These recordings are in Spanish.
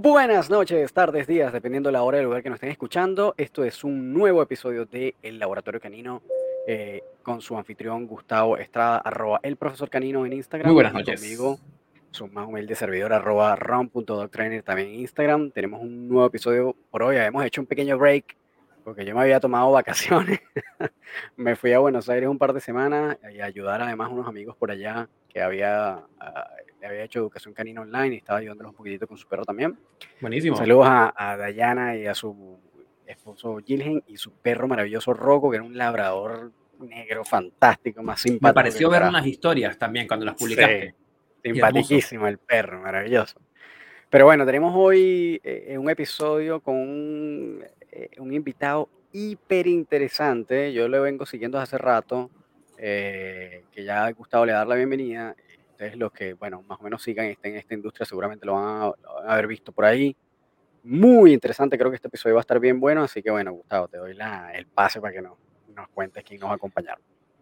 Buenas noches, tardes, días, dependiendo de la hora y el lugar que nos estén escuchando. Esto es un nuevo episodio de El Laboratorio Canino eh, con su anfitrión Gustavo Estrada, arroba el profesor Canino en Instagram. Muy buenas noches. Conmigo, su más humilde servidor, arroba ron.doctrainer también en Instagram. Tenemos un nuevo episodio por hoy. Habíamos hecho un pequeño break porque yo me había tomado vacaciones. me fui a Buenos Aires un par de semanas y a ayudar además a unos amigos por allá que había, ah, había hecho educación canina online y estaba ayudándolos un poquitito con su perro también. Buenísimo. Saludos a, a Dayana y a su esposo Gilgen y su perro maravilloso Rocco, que era un labrador negro fantástico, más simpático. Me pareció ver unas historias también cuando las publicaste. Sí, simpaticísimo el perro, maravilloso. Pero bueno, tenemos hoy eh, un episodio con un, eh, un invitado hiper interesante. Yo le vengo siguiendo hace rato, eh, que ya ha Gustavo le dar la bienvenida. Ustedes los que, bueno, más o menos sigan estén en esta industria seguramente lo van, a, haber visto por ahí. Muy interesante, creo que este episodio va a estar bien bueno, así que bueno, Gustavo, te doy la, el pase para que nos, nos cuentes quién nos va a acompañar.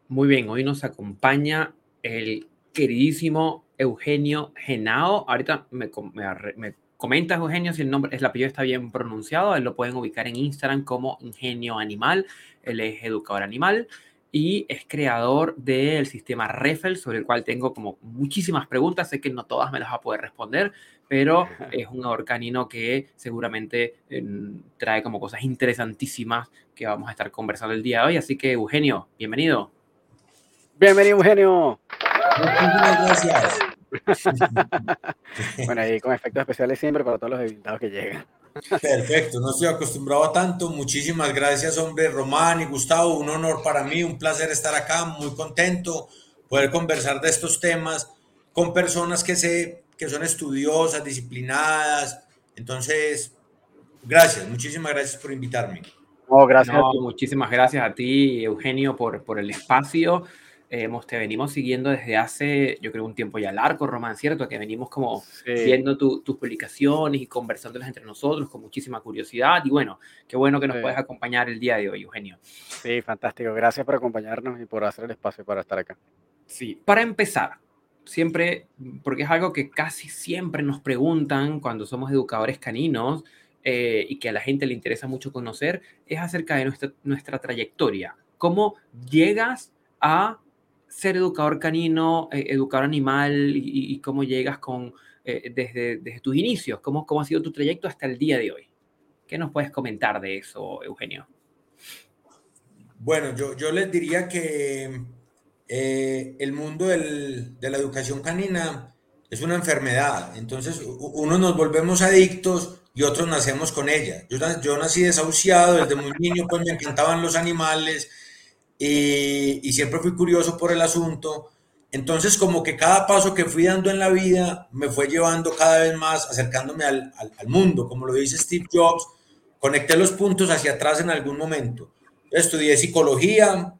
Muy bien, hoy nos acompaña el queridísimo Eugenio Genao. Ahorita me, me me comentas, Eugenio, si el nombre, el apellido está bien pronunciado. Él lo pueden ubicar en Instagram como Ingenio Animal. Él es educador animal y es creador del sistema Refel, sobre el cual tengo como muchísimas preguntas. Sé que no todas me las va a poder responder, pero es un educador canino que seguramente eh, trae como cosas interesantísimas que vamos a estar conversando el día de hoy. Así que, Eugenio, bienvenido. Bienvenido, Eugenio. Muchísimas gracias. Bueno, ahí con efectos especiales siempre para todos los invitados que llegan. Perfecto, no estoy acostumbrado a tanto. Muchísimas gracias, hombre, Román y Gustavo. Un honor para mí, un placer estar acá, muy contento poder conversar de estos temas con personas que sé que son estudiosas, disciplinadas. Entonces, gracias, muchísimas gracias por invitarme. No, gracias No, muchísimas gracias a ti, Eugenio, por, por el espacio. Eh, hemos, te venimos siguiendo desde hace, yo creo, un tiempo ya largo, Román, ¿cierto? Que venimos como Sí. viendo tu- tus publicaciones y conversándolas entre nosotros con muchísima curiosidad. Y bueno, qué bueno que nos Sí. puedes acompañar el día de hoy, Eugenio. Sí, fantástico. Gracias por acompañarnos y por hacer el espacio para estar acá. Sí, para empezar, siempre, porque es algo que casi siempre nos preguntan cuando somos educadores caninos eh, y que a la gente le interesa mucho conocer, es acerca de nuestra, nuestra trayectoria. ¿Cómo llegas a ser educador canino, eh, educador animal y, y cómo llegas con, eh, desde, desde tus inicios? ¿Cómo, ¿Cómo ha sido tu trayecto hasta el día de hoy? ¿Qué nos puedes comentar de eso, Eugenio? Bueno, yo, yo les diría que eh, el mundo de la educación canina es una enfermedad. Entonces, unos nos volvemos adictos y otros nacemos con ella. Yo, yo nací desahuciado, desde muy niño pues me encantaban los animales y, y siempre fui curioso por el asunto. Entonces, como que cada paso que fui dando en la vida me fue llevando cada vez más, acercándome al, al- al mundo. Como lo dice Steve Jobs, conecté los puntos hacia atrás en algún momento. Estudié psicología,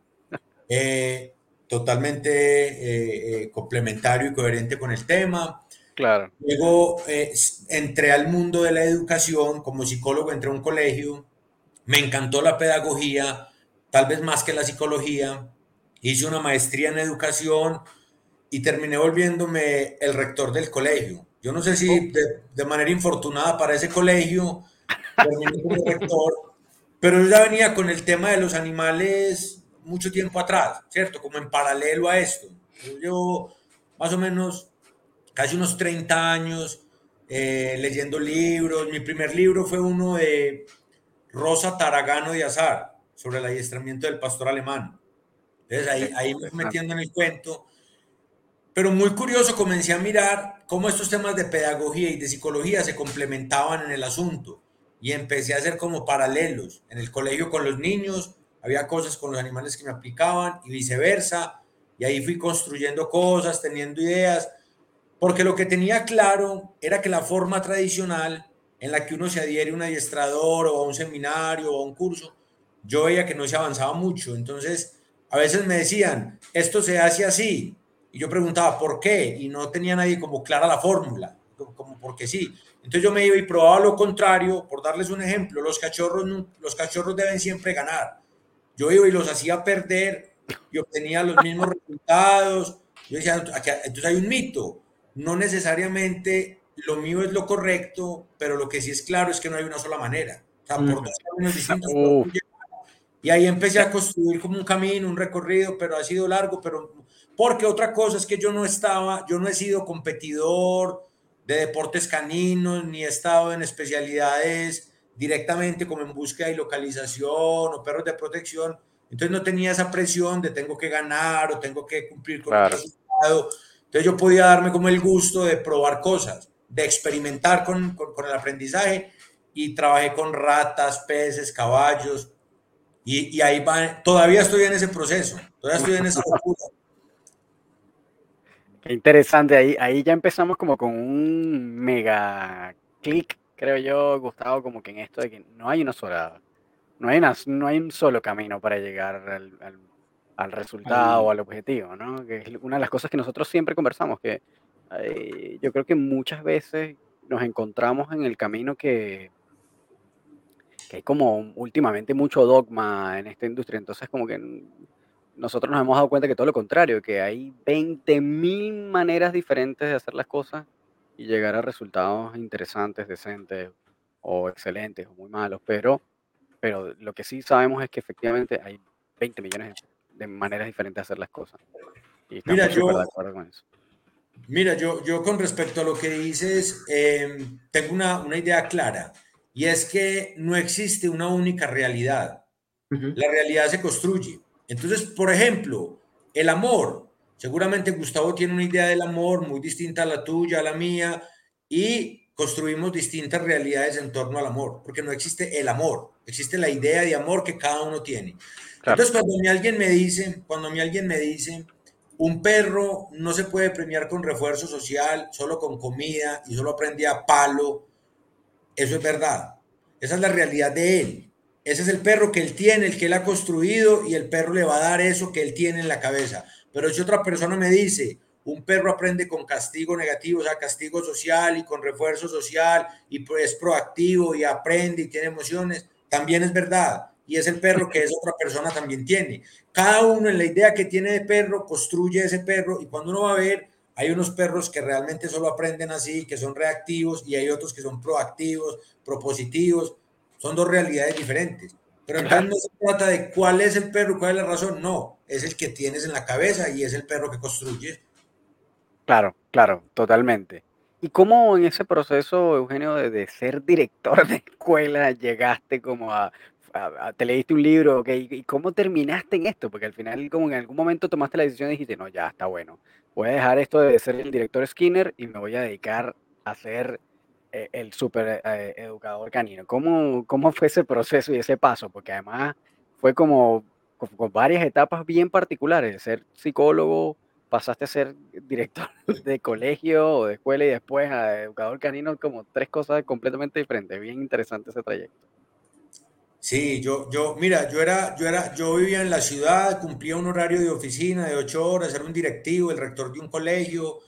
eh, totalmente eh, eh, complementario y coherente con el tema. Claro. Luego eh, entré al mundo de la educación, como psicólogo entré a un colegio, me encantó la pedagogía, tal vez más que la psicología, hice una maestría en educación y terminé volviéndome el rector del colegio. Yo no sé si de, de manera infortunada para ese colegio terminé como rector, pero yo ya venía con el tema de los animales mucho tiempo atrás, ¿cierto? Como en paralelo a esto. Yo llevo más o menos casi unos 30 años eh, leyendo libros. Mi primer libro fue uno de Rosa Taragano de Azar, sobre el adiestramiento del pastor alemán. Entonces ahí, ahí me fui metiendo en el cuento. Pero muy curioso, comencé a mirar cómo estos temas de pedagogía y de psicología se complementaban en el asunto. Y empecé a hacer como paralelos. En el colegio con los niños, había cosas con los animales que me aplicaban y viceversa. Y ahí fui construyendo cosas, teniendo ideas porque lo que tenía claro era que la forma tradicional en la que uno se adhiere a un adiestrador o a un seminario o a un curso, yo veía que no se avanzaba mucho. Entonces, a veces me decían, esto se hace así. Y yo preguntaba, ¿por qué? Y no tenía nadie como clara la fórmula, como, porque sí. Entonces yo me iba y probaba lo contrario, por darles un ejemplo, los cachorros, los cachorros deben siempre ganar. Yo iba y los hacía perder y obtenía los mismos resultados. Yo decía, "Aquí- entonces hay un mito no necesariamente lo mío es lo correcto, pero lo que sí es claro es que no hay una sola manera. O sea, por dos caminos distintos. Y ahí empecé a construir como un camino, un recorrido, pero ha sido largo, pero porque otra cosa es que yo no estaba, yo no he sido competidor de deportes caninos, ni he estado en especialidades directamente como en búsqueda y localización o perros de protección. Entonces no tenía esa presión de tengo que ganar o tengo que cumplir con el resultado. Entonces yo podía darme como el gusto de probar cosas, de experimentar con, con, con el aprendizaje y trabajé con ratas, peces, caballos, y, y, ahí va, todavía estoy en ese proceso, todavía estoy en esa locura. Qué interesante, ahí, ahí ya empezamos como con un mega clic, creo yo, Gustavo, como que en esto de que no hay una sola, no hay, una, no hay un solo camino para llegar al, al, al resultado o al objetivo, ¿no? Que es una de las cosas que nosotros siempre conversamos, que eh, yo creo que muchas veces nos encontramos en el camino que, que hay como últimamente mucho dogma en esta industria, entonces como que nosotros nos hemos dado cuenta que todo lo contrario, que hay 20.000 maneras diferentes de hacer las cosas y llegar a resultados interesantes, decentes o excelentes o muy malos, pero, pero lo que sí sabemos es que efectivamente hay 20 millones de maneras diferentes de hacer las cosas. Y estamos Mira, yo, de acuerdo con eso. Mira, yo, yo con respecto a lo que dices, eh, tengo una, una idea clara. Y es que no existe una única realidad. Uh -huh. La realidad se construye. Entonces, por ejemplo, el amor. Seguramente Gustavo tiene una idea del amor muy distinta a la tuya, a la mía, y construimos distintas realidades en torno al amor, porque no existe el amor, existe la idea de amor que cada uno tiene. Claro. Entonces, cuando a mí alguien me dice, cuando a mí alguien me dice, un perro no se puede premiar con refuerzo social, solo con comida y solo aprende a palo, eso es verdad. Esa es la realidad de él. Ese es el perro que él tiene, el que él ha construido y el perro le va a dar eso que él tiene en la cabeza. Pero si otra persona me dice, un perro aprende con castigo negativo, o sea, castigo social y con refuerzo social y pues es proactivo y aprende y tiene emociones, también es verdad. Y es el perro que esa otra persona también tiene. Cada uno en la idea que tiene de perro construye ese perro y cuando uno va a ver, hay unos perros que realmente solo aprenden así, que son reactivos, y hay otros que son proactivos, propositivos. Son dos realidades diferentes. Pero entonces no se trata de cuál es el perro, cuál es la razón. No, es el que tienes en la cabeza y es el perro que construye. Claro, claro, totalmente. ¿Y cómo en ese proceso, Eugenio, de, de ser director de escuela, llegaste como a, a, a, te leíste un libro, okay, ¿y cómo terminaste en esto? Porque al final, como en algún momento tomaste la decisión y dijiste, no, ya está bueno, voy a dejar esto de ser el director Skinner y me voy a dedicar a ser eh, el super eh, educador canino. ¿Cómo, ¿Cómo fue ese proceso y ese paso? Porque además fue como con, con varias etapas bien particulares, de ser psicólogo, pasaste a ser director de colegio o de escuela y después a educador canino, como tres cosas completamente diferentes. Bien interesante ese trayecto. Sí, yo, yo, mira, yo era, yo era, yo vivía en la ciudad, cumplía un horario de oficina de ocho horas, era un directivo, el rector de un colegio,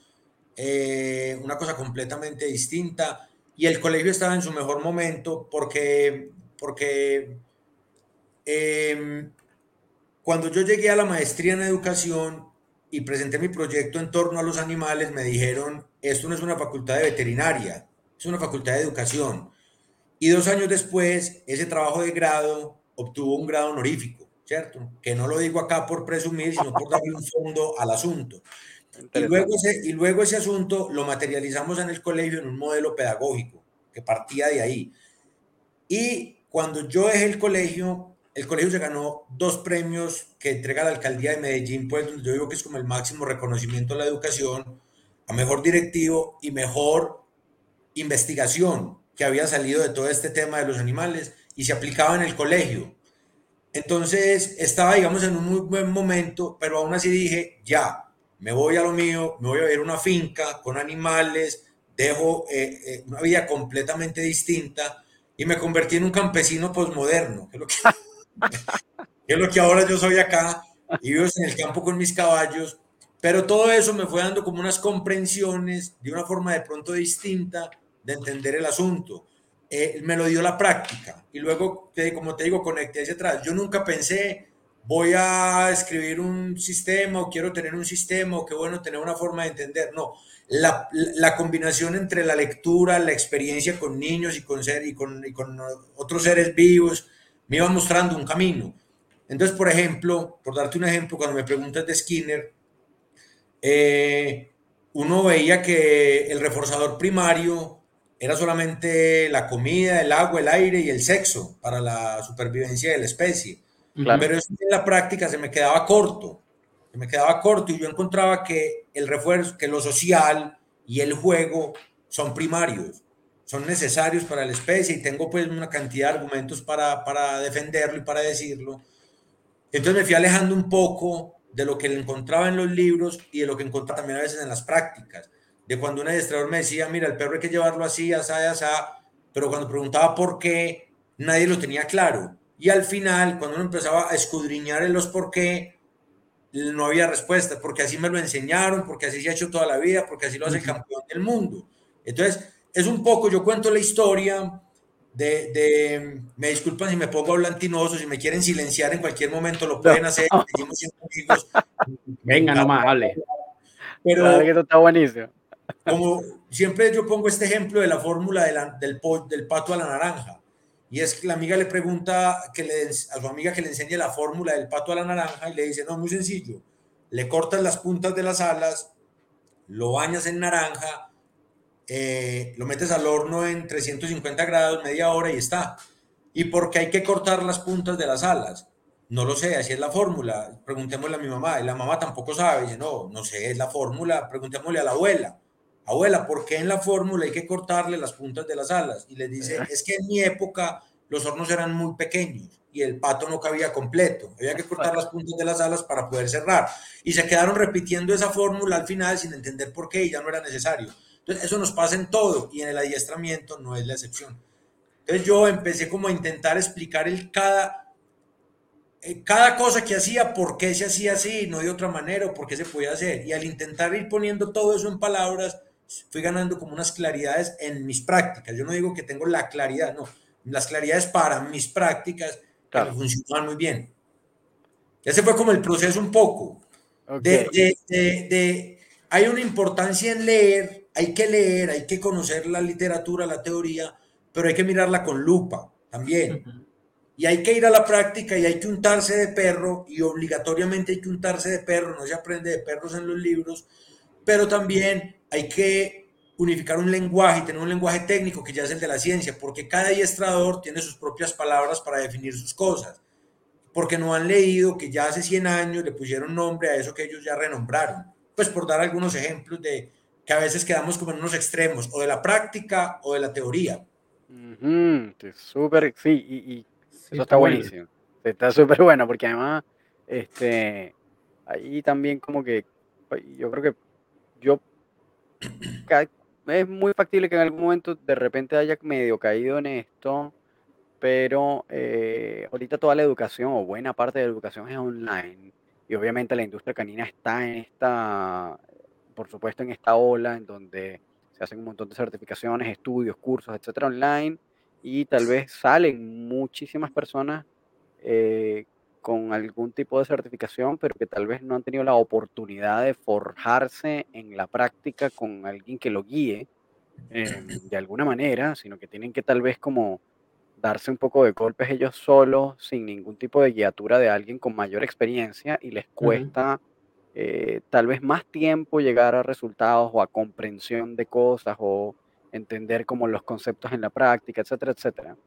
eh, una cosa completamente distinta. Y el colegio estaba en su mejor momento porque, porque eh, cuando yo llegué a la maestría en educación y presenté mi proyecto en torno a los animales, me dijeron, esto no es una facultad de veterinaria, es una facultad de educación. Y dos años después, ese trabajo de grado obtuvo un grado honorífico, ¿cierto? Que no lo digo acá por presumir, sino por darle un fondo al asunto. Y luego, ese, y luego ese asunto lo materializamos en el colegio en un modelo pedagógico que partía de ahí. Y cuando yo dejé el colegio, el colegio se ganó dos premios que entrega la alcaldía de Medellín, pues donde yo digo que es como el máximo reconocimiento a la educación, a mejor directivo y mejor investigación que había salido de todo este tema de los animales y se aplicaba en el colegio. Entonces estaba, digamos, en un muy buen momento, pero aún así dije, ya, me voy a lo mío, me voy a ver una finca con animales, dejo eh, eh, una vida completamente distinta y me convertí en un campesino posmoderno, que, es lo que, que es lo que ahora yo soy acá, y vivo en el campo con mis caballos, pero todo eso me fue dando como unas comprensiones de una forma de pronto distinta de entender el asunto. Eh, me lo dio la práctica y luego, como te digo, conecté hacia atrás. Yo nunca pensé voy a escribir un sistema o quiero tener un sistema o qué bueno tener una forma de entender. No, la, la combinación entre la lectura, la experiencia con niños y con, ser, y con, y con otros seres vivos me iba mostrando un camino. Entonces, por ejemplo, por darte un ejemplo, cuando me preguntas de Skinner, eh, uno veía que el reforzador primario era solamente la comida, el agua, el aire y el sexo para la supervivencia de la especie. Pero eso en la práctica se me quedaba corto, se me quedaba corto y yo encontraba que el refuerzo, que lo social y el juego son primarios, son necesarios para la especie y tengo pues una cantidad de argumentos para, para defenderlo y para decirlo. Entonces me fui alejando un poco de lo que encontraba en los libros y de lo que encontraba también a veces en las prácticas. De cuando un adiestrador me decía, mira, el perro hay que llevarlo así, así, así, pero cuando preguntaba por qué, nadie lo tenía claro. Y al final, cuando uno empezaba a escudriñar en los por qué, no había respuesta, porque así me lo enseñaron, porque así se ha hecho toda la vida, porque así lo hace el campeón del mundo. Entonces, es un poco, yo cuento la historia de, de me disculpan si me pongo hablantinoso, si me quieren silenciar en cualquier momento, lo pueden hacer, amigos. Venga nomás, vale. Pero que esto está buenísimo. Como siempre yo pongo este ejemplo de la fórmula de la, del, del pato a la naranja. Y es que la amiga le pregunta que le, a su amiga que le enseñe la fórmula del pato a la naranja y le dice, no, muy sencillo, le cortas las puntas de las alas, lo bañas en naranja, eh, lo metes al horno en 350 grados, media hora y está. ¿Y por qué hay que cortar las puntas de las alas? No lo sé, así es la fórmula. Preguntémosle a mi mamá, y la mamá tampoco sabe. Dice, no, no sé, es la fórmula. Preguntémosle a la abuela. Abuela, ¿por qué en la fórmula hay que cortarle las puntas de las alas? Y le dice, es que en mi época los hornos eran muy pequeños y el pato no cabía completo. Había que cortar las puntas de las alas para poder cerrar. Y se quedaron repitiendo esa fórmula al final sin entender por qué y ya no era necesario. Entonces, eso nos pasa en todo y en el adiestramiento no es la excepción. Entonces, yo empecé como a intentar explicar el cada, eh, cada cosa que hacía, por qué se hacía así, no de otra manera, o por qué se podía hacer. Y al intentar ir poniendo todo eso en palabras, fui ganando como unas claridades en mis prácticas. Yo no digo que tengo la claridad, no. Las claridades para mis prácticas que me funcionan muy bien. Ese fue como el proceso un poco. De, de, de, hay una importancia en leer, hay que leer, hay que conocer la literatura, la teoría, pero hay que mirarla con lupa también. Y hay que ir a la práctica y hay que untarse de perro y obligatoriamente hay que untarse de perro, no se aprende de perros en los libros, pero también hay que unificar un lenguaje y tener un lenguaje técnico que ya es el de la ciencia, porque cada adiestrador tiene sus propias palabras para definir sus cosas, porque no han leído que ya hace 100 años le pusieron nombre a eso que ellos ya renombraron. Pues por dar algunos ejemplos de que a veces quedamos como en unos extremos, o de la práctica o de la teoría. Súper, sí, y, eso está buenísimo. Está súper bueno, porque además, este, ahí también como que, yo creo que yo es muy factible que en algún momento de repente haya medio caído en esto, pero eh, ahorita toda la educación o buena parte de la educación es online. Y obviamente la industria canina está en esta, por supuesto, en esta ola en donde se hacen un montón de certificaciones, estudios, cursos, etcétera, online. Y tal vez salen muchísimas personas eh, con algún tipo de certificación, pero que tal vez no han tenido la oportunidad de forjarse en la práctica con alguien que lo guíe em, de alguna manera, sino que tienen que tal vez como darse un poco de golpes ellos solos, sin ningún tipo de guiatura de alguien con mayor experiencia y les cuesta eh, tal vez más tiempo llegar a resultados o a comprensión de cosas o entender como los conceptos en la práctica, etcétera, etcétera.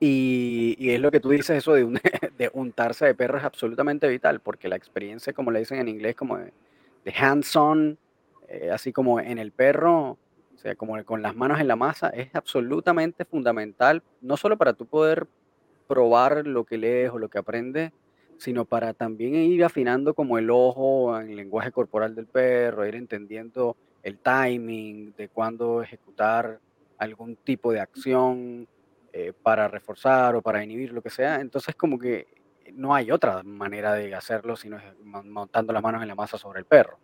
Y, es lo que tú dices, eso de, de untarse de perro es absolutamente vital, porque la experiencia, como le dicen en inglés, como de, hands-on, eh, así como en el perro, o sea, como con las manos en la masa, es absolutamente fundamental, no solo para tú poder probar lo que lees o lo que aprendes, sino para también ir afinando como el ojo en el lenguaje corporal del perro, ir entendiendo el timing de cuándo ejecutar algún tipo de acción, eh, para reforzar o para inhibir lo que sea. Entonces como que no hay otra manera de hacerlo sino montando las manos en la masa sobre el perro.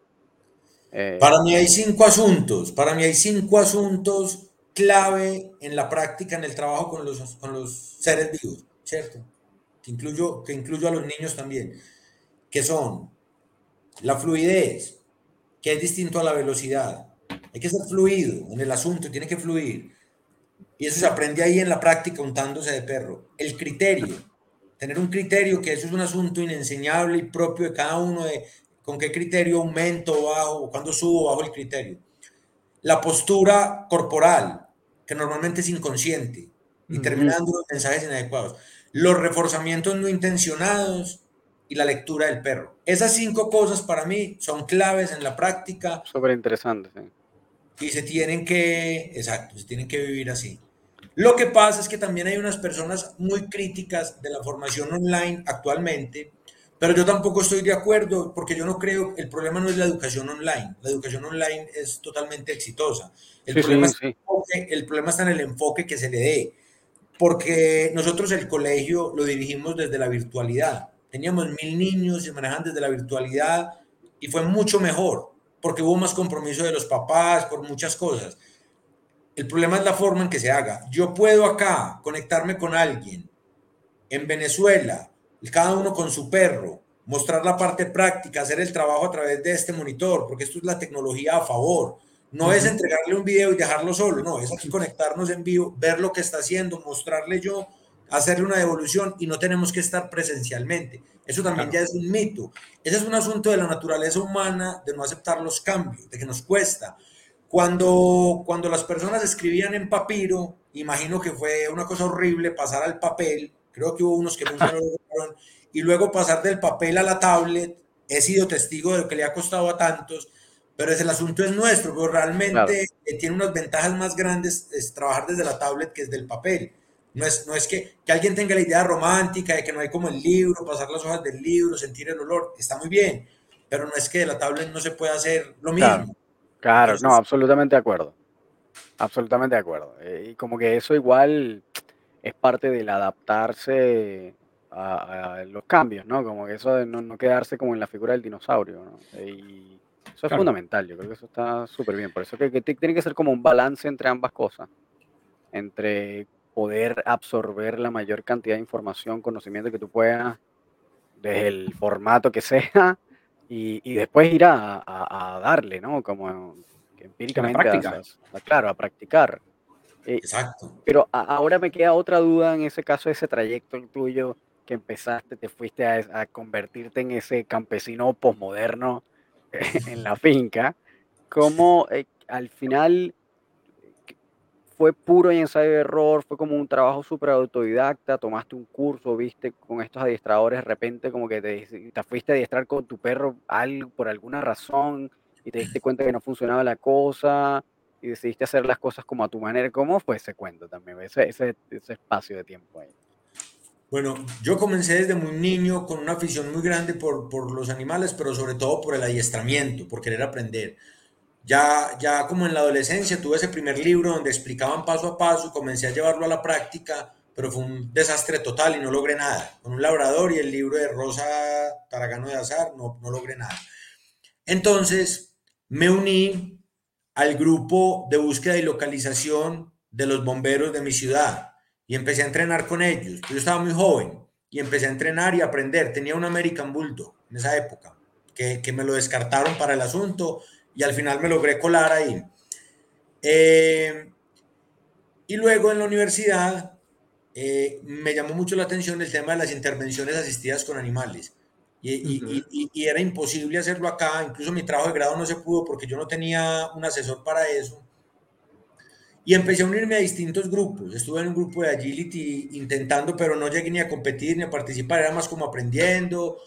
Eh, para mí hay cinco asuntos, para mí hay cinco asuntos clave en la práctica, en el trabajo con los, con los seres vivos, ¿cierto? que incluyo, que incluyo a los niños también, que son la fluidez, que es distinto a la velocidad. Hay que ser fluido en el asunto, tiene que fluir. Y eso se aprende ahí en la práctica untándose de perro. El criterio, tener un criterio, que eso es un asunto inenseñable y propio de cada uno, de con qué criterio aumento o bajo, o cuando subo o bajo el criterio. La postura corporal, que normalmente es inconsciente y terminando los mensajes inadecuados. Los reforzamientos no intencionados y la lectura del perro. Esas cinco cosas para mí son claves en la práctica. Súper interesante, Y se tienen que, exacto, se tienen que vivir así. Lo que pasa es que también hay unas personas muy críticas de la formación online actualmente, pero yo tampoco estoy de acuerdo porque yo no creo, el problema no es la educación online, la educación online es totalmente exitosa. El, problema, el problema está en el enfoque que se le dé, porque nosotros el colegio lo dirigimos desde la virtualidad. Teníamos mil niños y se manejan desde la virtualidad y fue mucho mejor porque hubo más compromiso de los papás por muchas cosas el problema es la forma en que se haga. Yo puedo acá conectarme con alguien en Venezuela, cada uno con su perro, mostrar la parte práctica, hacer el trabajo a través de este monitor, porque esto es la tecnología a favor. No es entregarle un video y dejarlo solo, no, es aquí conectarnos en vivo, ver lo que está haciendo, mostrarle yo, hacerle una devolución y no tenemos que estar presencialmente. Eso también ya es un mito. Ese es un asunto de la naturaleza humana, de no aceptar los cambios, de que nos cuesta. Cuando, cuando las personas escribían en papiro, imagino que fue una cosa horrible pasar al papel, creo que hubo unos que nunca lo lograron, y luego pasar del papel a la tablet, he sido testigo de lo que le ha costado a tantos, pero es el asunto es nuestro, pero realmente eh, tiene unas ventajas más grandes es trabajar desde la tablet que desde el papel. No es, no es que, que, alguien tenga la idea romántica de que no hay como el libro, pasar las hojas del libro, sentir el olor, está muy bien, pero no es que de la tablet no se pueda hacer lo mismo. Claro, no, absolutamente de acuerdo. Absolutamente de acuerdo. Eh, y como que eso igual es parte del adaptarse a, los cambios, ¿no? Como que eso de no, quedarse como en la figura del dinosaurio, ¿no? Y eso es fundamental, yo creo que eso está súper bien. Por eso que, que tiene que ser como un balance entre ambas cosas. Entre poder absorber la mayor cantidad de información, conocimiento que tú puedas, desde el formato que sea, y, después ir a, darle, ¿no? Como empíricamente. A, claro, a practicar. Eh, Exacto. Pero ahora me queda otra duda en ese caso, ese trayecto tuyo que empezaste, te fuiste a, convertirte en ese campesino posmoderno en la finca. ¿Cómo eh, al final fue puro ensayo de error, fue como un trabajo súper autodidacta, tomaste un curso, viste con estos adiestradores, de repente como que te, te fuiste a adiestrar con tu perro algo, por alguna razón y te diste cuenta que no funcionaba la cosa y decidiste hacer las cosas como a tu manera. ¿Cómo fue ese cuento también, ese, ese, ese espacio de tiempo? Bueno, yo comencé desde muy niño con una afición muy grande por los animales, pero sobre todo por el adiestramiento, por querer aprender. Ya, ya como en la adolescencia tuve ese primer libro donde explicaban paso a paso, comencé a llevarlo a la práctica, pero fue un desastre total y no logré nada. Con un labrador y el libro de Rosa Taragano de Azar no, no logré nada. Entonces me uní al grupo de búsqueda y localización de los bomberos de mi ciudad y empecé a entrenar con ellos. Yo estaba muy joven y empecé a entrenar y aprender. Tenía un American Bulldog en esa época, que, que me lo descartaron para el asunto y al final me logré colar ahí. Eh, y luego en la universidad eh, me llamó mucho la atención el tema de las intervenciones asistidas con animales. Y, y, era imposible hacerlo acá, incluso mi trabajo de grado no se pudo porque yo no tenía un asesor para eso. Y empecé a unirme a distintos grupos. Estuve en un grupo de agility intentando, pero no llegué ni a competir ni a participar, era más como aprendiendo.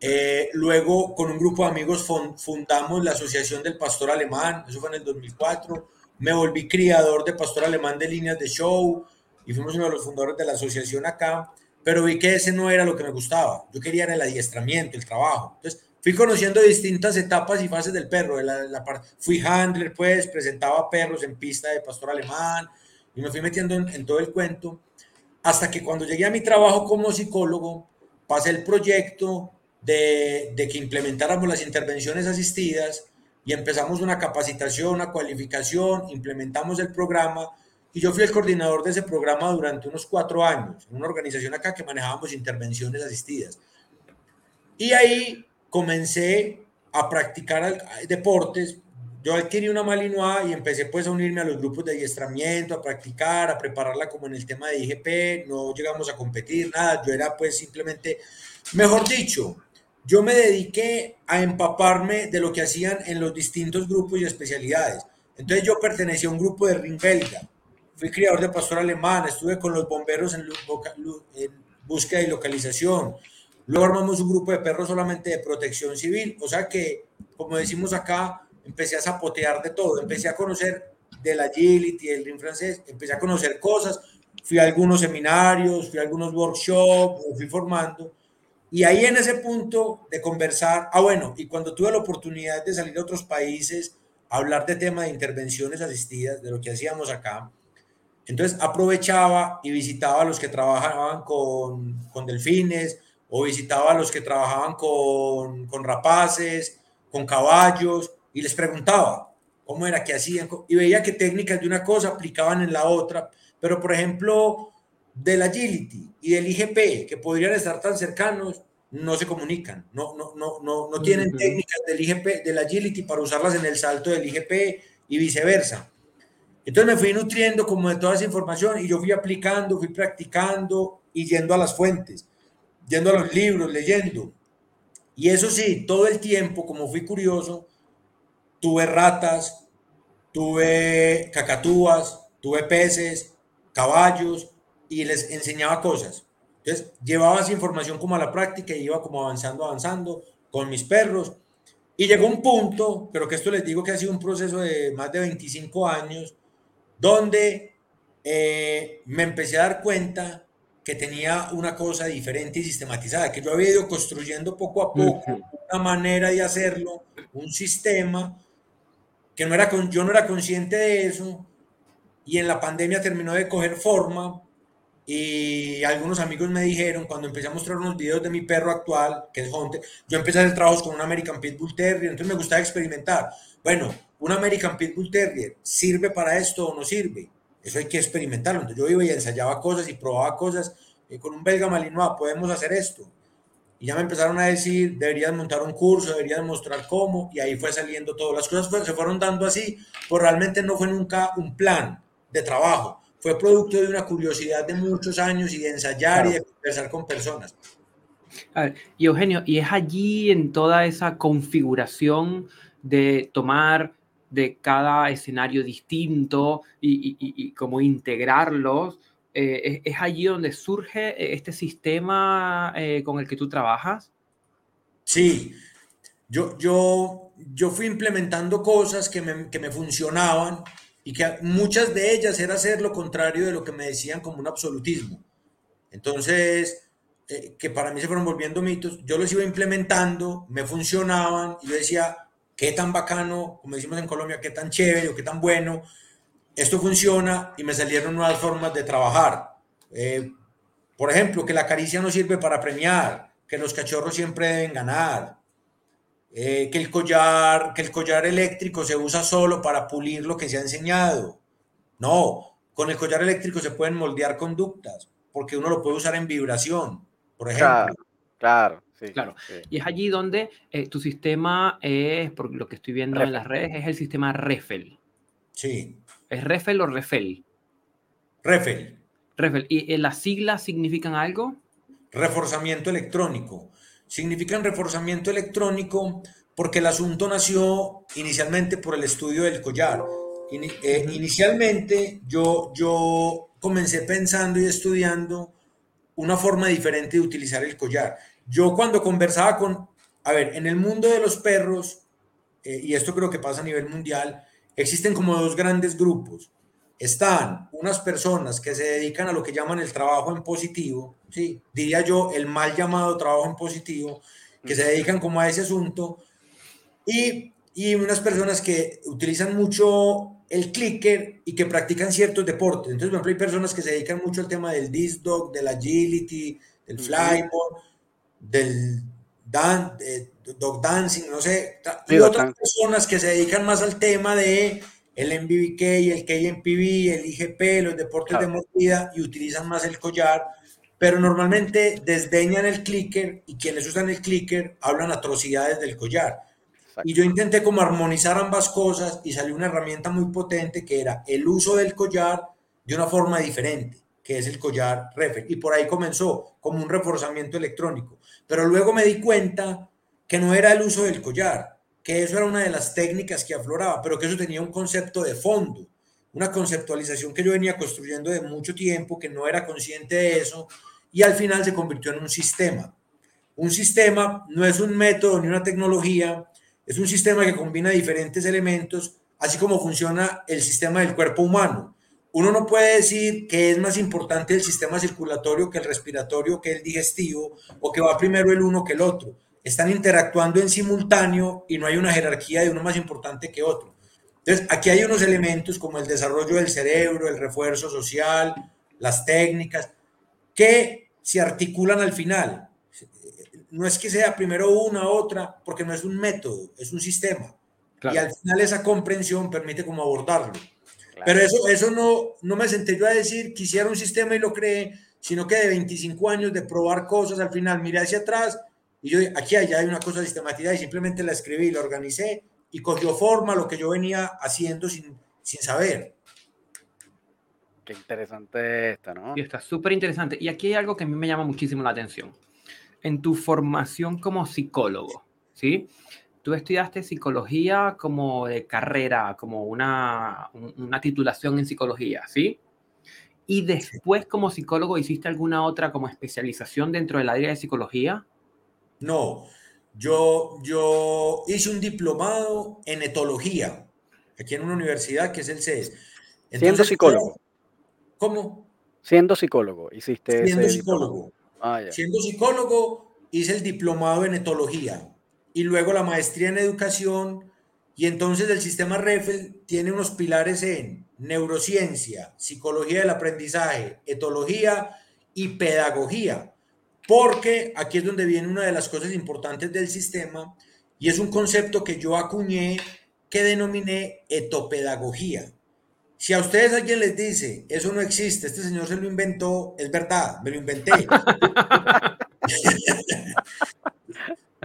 Eh, luego, con un grupo de amigos, fundamos la Asociación del Pastor Alemán, eso fue en el 2004. Me volví criador de Pastor Alemán de líneas de show y fuimos uno de los fundadores de la asociación acá, pero vi que ese no era lo que me gustaba. Yo quería el adiestramiento, el trabajo. Entonces, fui conociendo distintas etapas y fases del perro. la, fui handler, pues, presentaba perros en pista de Pastor Alemán y me fui metiendo en, en todo el cuento. Hasta que cuando llegué a mi trabajo como psicólogo, pasé el proyecto de, que implementáramos las intervenciones asistidas y empezamos una capacitación, una cualificación, implementamos el programa y yo fui el coordinador de ese programa durante unos cuatro años, en una organización acá que manejábamos intervenciones asistidas. Y ahí comencé a practicar deportes. Yo adquirí una Malinois y empecé pues a unirme a los grupos de adiestramiento, a practicar, a prepararla como en el tema de IGP. No llegamos a competir, nada. Yo era pues simplemente, mejor dicho, yo me dediqué a empaparme de lo que hacían en los distintos grupos y especialidades. Entonces yo pertenecía a un grupo de ring belga fui criador de pastor alemán, estuve con los bomberos en, búsqueda y localización. Luego armamos un grupo de perros solamente de protección civil. O sea que, como decimos acá, empecé a zapotear de todo. Empecé a conocer del agility, del ring francés, empecé a conocer cosas. Fui a algunos seminarios, fui a algunos workshops, fui formando. Y ahí en ese punto de conversar, ah bueno, y cuando tuve la oportunidad de salir a otros países, hablar de tema de intervenciones asistidas, de lo que hacíamos acá, entonces aprovechaba y visitaba a los que trabajaban con, con delfines o visitaba a los que trabajaban con, con, rapaces, con caballos y les preguntaba cómo era, qué hacían y veía que técnicas de una cosa aplicaban en la otra. Pero por ejemplo, del agility y del IGP, que podrían estar tan cercanos, no se comunican, no, no, no, no, no tienen técnicas del IGP, del agility para usarlas en el salto del IGP y viceversa. Entonces me fui nutriendo como de toda esa información y yo fui aplicando, fui practicando y yendo a las fuentes, yendo a los libros, leyendo. Y eso sí, todo el tiempo, como fui curioso, tuve ratas, tuve cacatúas, tuve peces, caballos y les enseñaba cosas. Entonces llevaba esa información como a la práctica y iba como avanzando, avanzando con mis perros. Y llegó un punto, pero que esto les digo que ha sido un proceso de más de 25 años, donde eh, me empecé a dar cuenta que tenía una cosa diferente y sistematizada, que yo había ido construyendo poco a poco una manera de hacerlo, un sistema, que no era con, yo no era consciente de eso, y en la pandemia terminó de coger forma, y algunos amigos me dijeron, cuando empecé a mostrar unos videos de mi perro actual, que es Hunter, yo empecé a hacer trabajos con un American Pitbull Terrier, entonces me gustaba experimentar. Bueno, un American Pitbull Terrier, ¿sirve para esto o no sirve? Eso hay que experimentarlo. Entonces yo iba y ensayaba cosas y probaba cosas. Eh, con un belga malinois podemos hacer esto. Y ya me empezaron a decir, deberías montar un curso, deberías mostrar cómo, y ahí fue saliendo todo. Las cosas se fueron dando así, pues realmente no fue nunca un plan de trabajo. Fue producto de una curiosidad de muchos años y de ensayar y de conversar con personas. A ver, y Eugenio, y es allí en toda esa configuración de tomar de cada escenario distinto y, y, cómo integrarlos. Eh, ¿es, allí donde surge este sistema eh, con el que tú trabajas? Sí, yo, yo, yo fui implementando cosas que me, que me funcionaban y que muchas de ellas era hacer lo contrario de lo que me decían como un absolutismo. Entonces, eh, que para mí se fueron volviendo mitos, yo los iba implementando, me funcionaban y yo decía, qué tan bacano, como decimos en Colombia, qué tan chévere o qué tan bueno, esto funciona y me salieron nuevas formas de trabajar. Eh, por ejemplo, que la caricia no sirve para premiar, que los cachorros siempre deben ganar, eh, que, el collar, que el collar eléctrico se usa solo para pulir lo que se ha enseñado. No, con el collar eléctrico se pueden moldear conductas, porque uno lo puede usar en vibración, por ejemplo. claro claro. Y es allí donde eh, tu sistema es, por lo que estoy viendo en las redes, es el sistema REFEL. Sí. ¿Es REFEL o REFEL? REFEL. REFEL. ¿Y eh, las siglas significan algo? Reforzamiento electrónico. Significan reforzamiento electrónico porque el asunto nació inicialmente por el estudio del collar. Eh, inicialmente yo, yo comencé pensando y estudiando una forma diferente de utilizar el collar. Yo cuando conversaba con, a ver, en el mundo de los perros, eh, y esto creo que pasa a nivel mundial, existen como dos grandes grupos. Están unas personas que se dedican a lo que llaman el trabajo en positivo, ¿sí? diría yo, el mal llamado trabajo en positivo, que se dedican como a ese asunto, y, y unas personas que utilizan mucho el clicker y que practican ciertos deportes. Entonces, por ejemplo, hay personas que se dedican mucho al tema del disc dog, del agility, del flyboard, del dog dancing, no sé, y otras personas que se dedican más al tema de el MVBK, el KMPV, el IGP, los deportes de mordida y utilizan más el collar, pero normalmente desdeñan el clicker y quienes usan el clicker hablan atrocidades del collar. Y yo intenté como armonizar ambas cosas y salió una herramienta muy potente que era el uso del collar de una forma diferente, que es el collar refer. Y por ahí comenzó como un reforzamiento electrónico. Pero luego me di cuenta que no era el uso del collar, que eso era una de las técnicas que afloraba, pero que eso tenía un concepto de fondo, una conceptualización que yo venía construyendo de mucho tiempo, que no era consciente de eso, y al final se convirtió en un sistema. Un sistema no es un método ni una tecnología, es un sistema que combina diferentes elementos, así como funciona el sistema del cuerpo humano. Uno no puede decir que es más importante el sistema circulatorio que el respiratorio, que el digestivo, o que va primero el uno que el otro. Están interactuando en simultáneo y no hay una jerarquía de uno más importante que otro. Entonces, aquí hay unos elementos como el desarrollo del cerebro, el refuerzo social, las técnicas, que se articulan al final no es que sea primero una, otra, porque no es un método, es un sistema. Y al final esa comprensión permite como abordarlo. Pero eso, eso no, no me senté yo a decir, quisiera un sistema y lo creé, sino que de 25 años de probar cosas, al final miré hacia atrás y yo, aquí allá hay una cosa sistematizada y simplemente la escribí, la organicé y cogió forma lo que yo venía haciendo sin, sin saber. Qué interesante esta, ¿no? Y está súper interesante. Y aquí hay algo que a mí me llama muchísimo la atención en tu formación como psicólogo, ¿sí? Tú estudiaste psicología como de carrera, como una, una titulación en psicología, ¿sí? Y después como psicólogo hiciste alguna otra como especialización dentro del área de psicología? No, yo, yo hice un diplomado en etología, aquí en una universidad que es el CES. Siendo psicólogo. ¿Cómo? Siendo psicólogo, hiciste Siendo psicólogo. Ah, Siendo psicólogo, hice el diplomado en etología y luego la maestría en educación. Y entonces el sistema REFEL tiene unos pilares en neurociencia, psicología del aprendizaje, etología y pedagogía. Porque aquí es donde viene una de las cosas importantes del sistema y es un concepto que yo acuñé que denominé etopedagogía. Si a ustedes alguien les dice, eso no existe, este señor se lo inventó, es verdad, me lo inventé.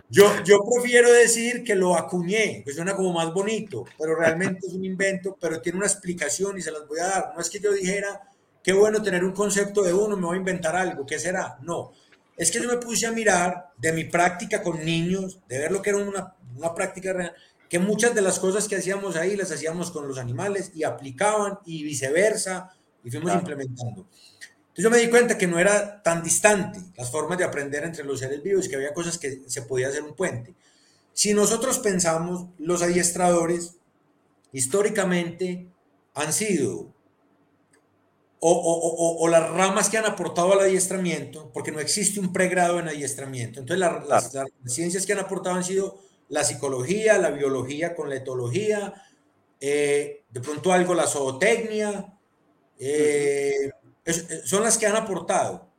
yo, prefiero decir que lo acuñé, que suena como más bonito, pero realmente es un invento, pero tiene una explicación y se las voy a dar. No es que yo dijera, qué bueno tener un concepto de uno, me voy a inventar algo, ¿qué será? No, es que yo me puse a mirar de mi práctica con niños, de ver lo que era una, una práctica real que muchas de las cosas que hacíamos ahí las hacíamos con los animales y aplicaban y viceversa y fuimos implementando. Entonces yo me di cuenta que no era tan distante las formas de aprender entre los seres vivos, que había cosas que se podía hacer un puente. Si nosotros pensamos, los adiestradores históricamente han sido o, o, o, las ramas que han aportado al adiestramiento, porque no existe un pregrado en adiestramiento. Entonces las, las, ciencias que han aportado han sido la psicología, la biología con la etología, eh, de pronto algo la zootecnia, eh, son las que han aportado.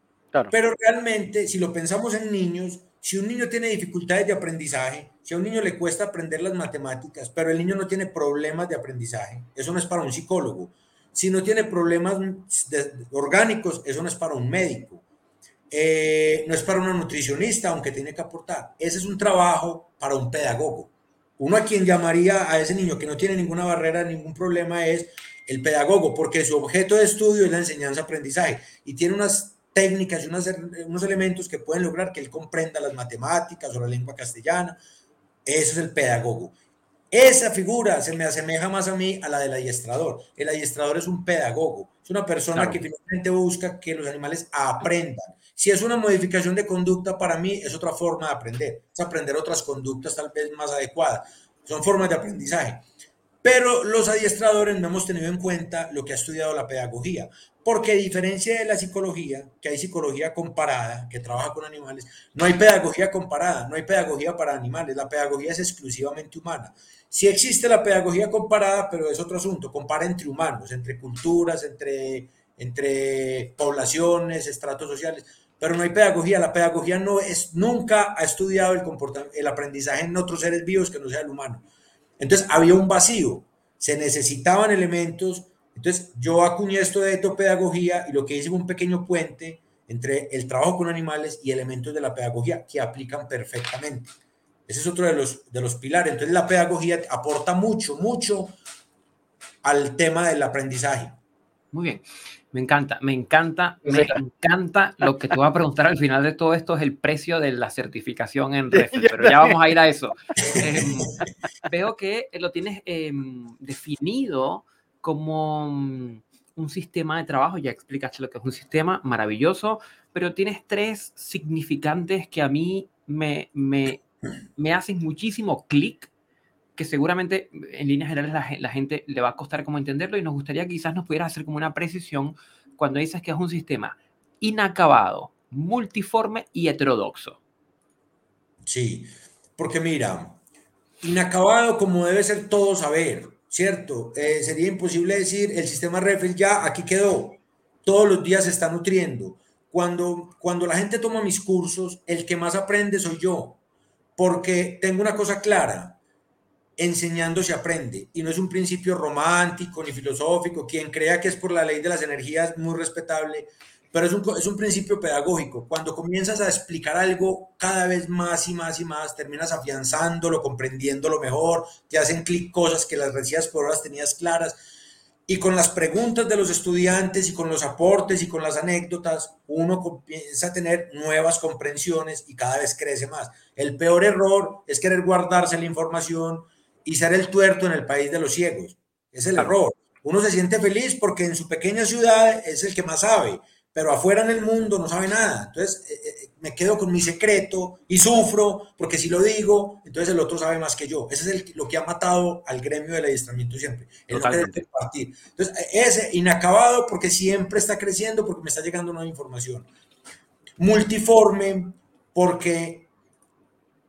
Pero realmente, si lo pensamos en niños, si un niño tiene dificultades de aprendizaje, si a un niño le cuesta aprender las matemáticas, pero el niño no tiene problemas de aprendizaje, eso no es para un psicólogo. Si no tiene problemas orgánicos, eso no es para un médico. Eh, no es para una nutricionista, aunque tiene que aportar. Ese es un trabajo para un pedagogo. Uno a quien llamaría a ese niño que no tiene ninguna barrera, ningún problema, es el pedagogo, porque su objeto de estudio es la enseñanza-aprendizaje y tiene unas técnicas y unos elementos que pueden lograr que él comprenda las matemáticas o la lengua castellana. Ese es el pedagogo. Esa figura se me asemeja más a mí a la del adiestrador. El adiestrador es un pedagogo, es una persona que finalmente busca que los animales aprendan. Si es una modificación de conducta, para mí es otra forma de aprender, es aprender otras conductas tal vez más adecuadas. Son formas de aprendizaje. Pero los adiestradores no hemos tenido en cuenta lo que ha estudiado la pedagogía, porque a diferencia de la psicología, que hay psicología comparada, que trabaja con animales, no hay pedagogía comparada, no hay pedagogía para animales, la pedagogía es exclusivamente humana. Sí existe la pedagogía comparada, pero es otro asunto, compara entre humanos, entre culturas, entre, entre poblaciones, estratos sociales pero no hay pedagogía. La pedagogía no es, nunca ha estudiado el, el aprendizaje en otros seres vivos que no sea el humano. Entonces había un vacío. se necesitaban elementos. Entonces yo acuñé esto de etopedagogía y lo que hice fue un pequeño puente entre el trabajo con animales y elementos de la pedagogía que aplican perfectamente. Ese es otro de los, de los pilares. Entonces la pedagogía aporta mucho, mucho al tema del aprendizaje. Muy bien. Me encanta, me encanta, me encanta. Lo que te voy a preguntar al final de todo esto es el precio de la certificación en REF, pero ya vamos a ir a eso. Em, veo que lo tienes em, definido como mm, un sistema de trabajo, ya explicaste lo que es un sistema maravilloso, pero tienes tres significantes que a mí me, me, me hacen muchísimo clic que seguramente en líneas generales la, gente le va a costar como entenderlo y nos gustaría que quizás nos pudieras hacer como una precisión cuando dices que es un sistema inacabado, multiforme y heterodoxo. Sí, porque mira, inacabado como debe ser todo saber, ¿cierto? Eh, sería imposible decir el sistema Refel ya aquí quedó, todos los días se está nutriendo. Cuando, cuando la gente toma mis cursos, el que más aprende soy yo, porque tengo una cosa clara, enseñando se aprende y no es un principio romántico ni filosófico. Quien crea que es por la ley de las energías, muy respetable, pero es un, es un principio pedagógico. Cuando comienzas a explicar algo cada vez más y más y más, terminas afianzándolo, comprendiéndolo mejor, te hacen clic cosas que las recibías por horas tenías claras. Y con las preguntas de los estudiantes y con los aportes y con las anécdotas, uno comienza a tener nuevas comprensiones y cada vez crece más. El peor error es querer guardarse la información, y ser el tuerto en el país de los ciegos. Es el error. Uno se siente feliz porque en su pequeña ciudad es el que más sabe, pero afuera en el mundo no sabe nada. Entonces eh, eh, me quedo con mi secreto y sufro porque si lo digo, entonces el otro sabe más que yo. Ese es el, lo que ha matado al gremio del adiestramiento siempre. El no compartir. Entonces, ese inacabado porque siempre está creciendo, porque me está llegando nueva información. Multiforme porque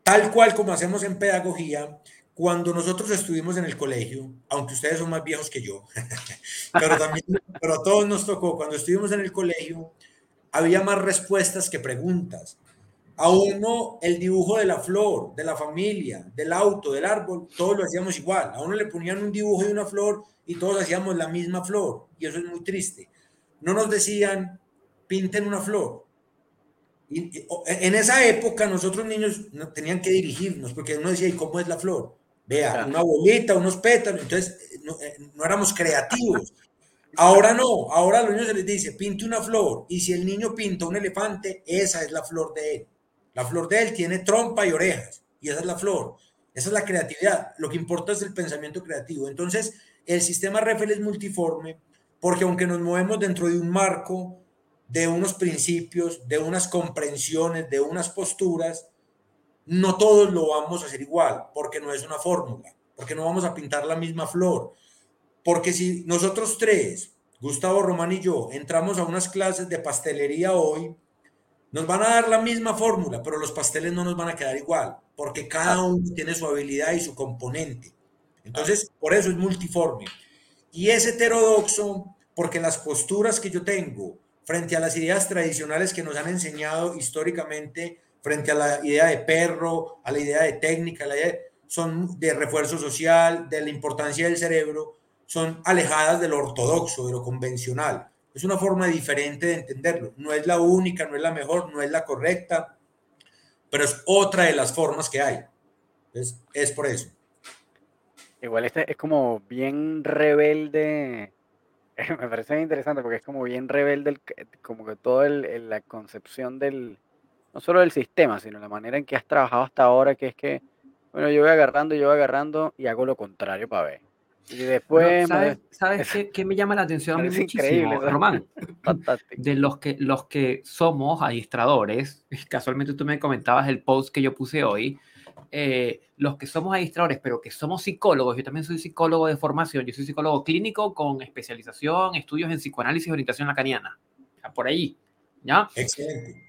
tal cual como hacemos en pedagogía, cuando nosotros estuvimos en el colegio, aunque ustedes son más viejos que yo, pero también, pero a todos nos tocó, cuando estuvimos en el colegio, había más respuestas que preguntas. A uno el dibujo de la flor, de la familia, del auto, del árbol, todos lo hacíamos igual. A uno le ponían un dibujo de una flor y todos hacíamos la misma flor. Y eso es muy triste. No nos decían, pinten una flor. Y, en esa época nosotros niños tenían que dirigirnos porque uno decía, ¿y cómo es la flor? Vea, una bolita, unos pétalos, entonces eh, eh, no, éramos creativos. Ahora no, ahora a los niños se les dice, pinte una flor, y si el niño pinta un elefante, esa es la flor de él. La flor de él tiene trompa y orejas, y esa es la flor. Esa es la creatividad. Lo que importa es el pensamiento creativo. Entonces, el sistema REFEL es multiforme, porque aunque nos movemos dentro de un marco, de unos principios, de unas comprensiones, de unas posturas, no todos lo vamos a hacer igual, porque no es una fórmula, porque no vamos a pintar la misma flor. Porque si nosotros tres, Gustavo Román y yo, entramos a unas clases de pastelería hoy, nos van a dar la misma fórmula, pero los pasteles no nos van a quedar igual, porque cada uno tiene su habilidad y su componente. Entonces, por eso es multiforme. Y es heterodoxo porque las posturas que yo tengo frente a las ideas tradicionales que nos han enseñado históricamente frente a la idea de perro, a la idea de técnica, la idea son de refuerzo social, de la importancia del cerebro, son alejadas de lo ortodoxo, de lo convencional. Es una forma diferente de entenderlo. No es la única, no es la mejor, no es la correcta, pero es otra de las formas que hay. Entonces, es por eso. Igual este es como bien rebelde. Me parece interesante porque es como bien rebelde, como que toda la concepción del, no solo el sistema, sino la manera en que has trabajado hasta ahora, que es que, bueno, yo voy agarrando, yo voy agarrando y hago lo contrario para ver. Y después... ¿Sabes, qué, me llama la atención a mí muchísimo, Román? De los que, los que somos adiestradores, casualmente tú me comentabas el post que yo puse hoy, eh, los que somos adiestradores, pero que somos psicólogos, yo también soy psicólogo de formación, yo soy psicólogo clínico con especialización, estudios en psicoanálisis y orientación lacaniana. Por ahí, ¿ya? Excelente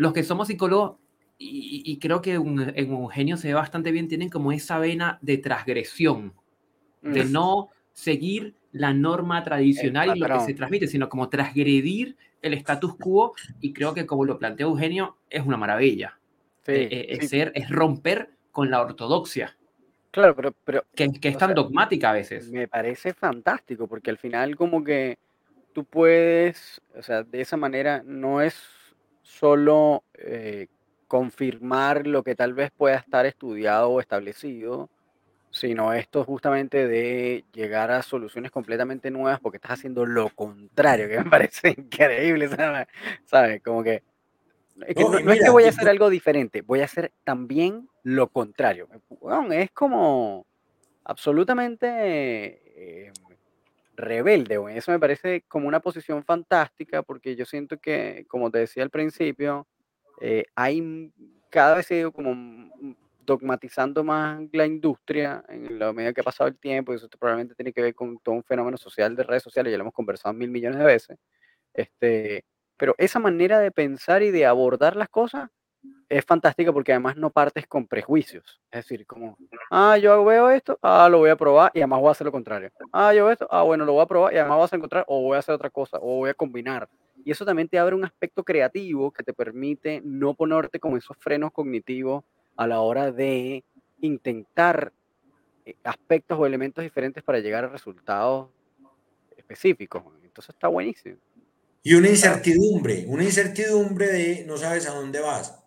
los que somos psicólogos, y, creo que en Eugenio se ve bastante bien, tienen como esa vena de transgresión, de mm. no seguir la norma tradicional y lo que se transmite, sino como transgredir el status quo, y creo que como lo plantea Eugenio, es una maravilla. Sí, eh, eh, es, ser, es romper con la ortodoxia. Claro, pero, pero que, que es tan sea, dogmática a veces. me parece fantástico porque al final como que tú puedes, o sea, de esa manera no es solo eh, confirmar lo que tal vez pueda estar estudiado o establecido, sino esto justamente de llegar a soluciones completamente nuevas porque estás haciendo lo contrario, que me parece increíble, ¿sabes? ¿Sabes? Como que es que No, no, no es que voy a hacer algo diferente, voy a hacer también lo contrario. Weón, es como absolutamente eh, rebelde. Eso me parece como una posición fantástica porque yo siento que, como te decía al principio, eh, hay cada vez se como dogmatizando más la industria en la medida que ha pasado el tiempo y eso probablemente tiene que ver con todo un fenómeno social de redes sociales, ya lo hemos conversado mil millones de veces. Este, pero esa manera de pensar y de abordar las cosas es fantástica porque además no partes con prejuicios. Es decir, como, ah, yo veo esto, ah, lo voy a probar y además voy a hacer lo contrario. Ah, yo veo esto, ah, bueno, lo voy a probar y además vas a encontrar o voy a hacer otra cosa o voy a combinar. Y eso también te abre un aspecto creativo que te permite no ponerte como esos frenos cognitivos a la hora de intentar eh, aspectos o elementos diferentes para llegar a resultados específicos. Entonces está buenísimo. y una incertidumbre, una incertidumbre de no sabes a dónde vas,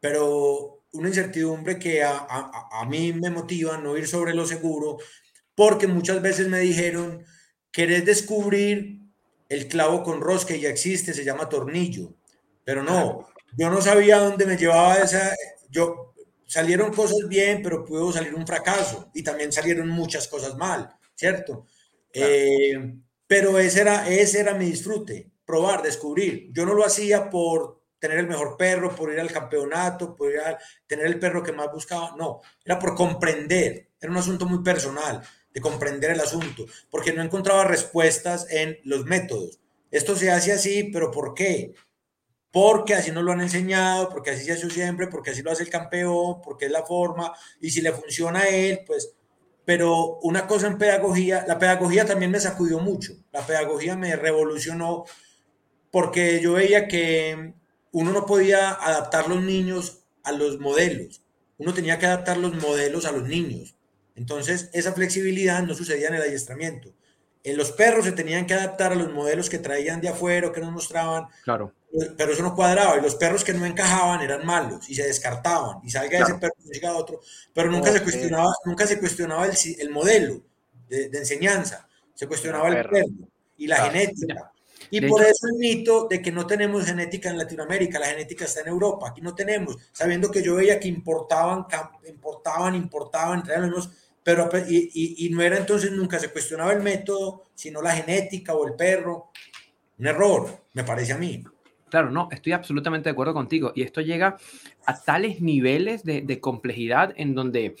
pero una incertidumbre que a, a- a mí me motiva no ir sobre lo seguro, porque muchas veces me dijeron, querés descubrir el clavo con rosca y ya existe, se llama tornillo, pero no, yo no sabía dónde me llevaba esa, yo salieron cosas bien, pero pudo salir un fracaso y también salieron muchas cosas mal, ¿cierto? Claro. Eh, pero ese era, ese era mi disfrute, probar, descubrir. Yo no lo hacía por tener el mejor perro, por ir al campeonato, por ir a tener el perro que más buscaba, no, era por comprender, era un asunto muy personal, de comprender el asunto, porque no encontraba respuestas en los métodos. Esto se hace así, pero ¿por qué? Porque así nos lo han enseñado, porque así se hace siempre, porque así lo hace el campeón, porque es la forma, y si le funciona a él, pues pero una cosa en pedagogía, la pedagogía también me sacudió mucho, la pedagogía me revolucionó porque yo veía que uno no podía adaptar los niños a los modelos, uno tenía que adaptar los modelos a los niños. Entonces, esa flexibilidad no sucedía en el adiestramiento. En los perros se tenían que adaptar a los modelos que traían de afuera o que nos mostraban, Claro. pero eso no cuadraba y los perros que no encajaban eran malos y se descartaban y salga Claro. ese perro y llega otro, pero nunca se cuestionaba, nunca se cuestionaba el, si- el modelo de, de enseñanza, se cuestionaba el perro. perro y la Claro. genética. Y De por hecho- eso el mito de que no tenemos genética en Latinoamérica, la genética está en Europa, aquí no tenemos, sabiendo que yo veía que importaban, importaban, importaban, traían los pero y, y- y no era entonces nunca se cuestionaba el método, sino la genética o el perro. Un error, me parece a mí. Claro, no, estoy absolutamente de acuerdo contigo. Y esto llega a tales niveles de, de complejidad en donde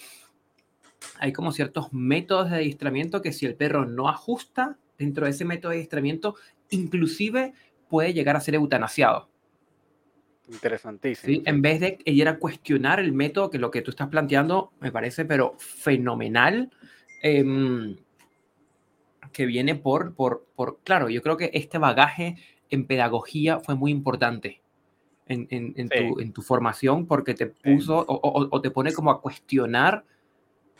hay como ciertos métodos de adiestramiento que si el perro no ajusta dentro de ese método de adiestramiento, inclusive puede llegar a ser eutanasiado. Interesantísimo. ¿sí? En vez de ir a cuestionar el método, que lo que tú estás planteando me parece, pero fenomenal, em, que viene por, por, por, claro, yo creo que este bagaje en pedagogía fue muy importante en, en, en, Sí. tu, en tu formación porque te puso o, o- o te pone como a cuestionar,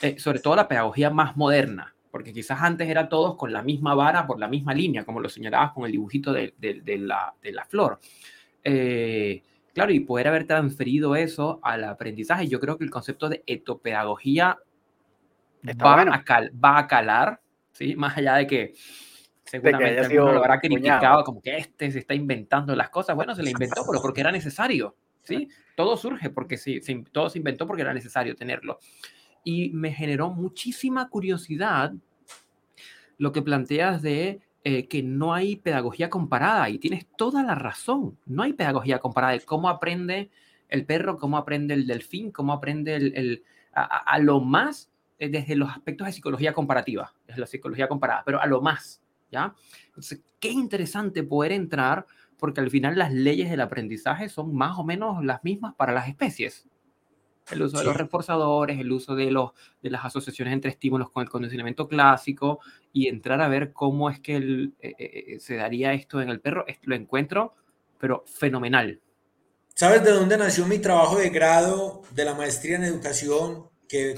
eh, sobre todo la pedagogía más moderna, porque quizás antes era todos con la misma vara, por la misma línea, como lo señalabas con el dibujito de, de- de la, de la flor. Eh, claro, y poder haber transferido eso al aprendizaje, yo creo que el concepto de etopedagogía va, bueno. a cal- va a calar, ¿sí? Más allá de que seguramente alguno lo habrá criticado como que este se está inventando las cosas. Bueno, se le inventó, pero porque era necesario, ¿sí? Todo surge porque sí, se, todo se inventó porque era necesario tenerlo. Y me generó muchísima curiosidad lo que planteas de eh, que no hay pedagogía comparada y tienes toda la razón. No hay pedagogía comparada de cómo aprende el perro, cómo aprende el delfín, cómo aprende el, el- a, lo más eh, desde los aspectos de psicología comparativa, desde la psicología comparada, pero a lo más, ¿ya? Entonces, qué interesante poder entrar porque al final las leyes del aprendizaje son más o menos las mismas para las especies. El uso de los reforzadores, el uso de, los, de las asociaciones entre estímulos con el condicionamiento clásico y entrar a ver cómo es que el- eh, eh, se daría esto en el perro, es- lo encuentro, pero fenomenal. ¿Sabes de dónde nació mi trabajo de grado de la maestría en educación? que,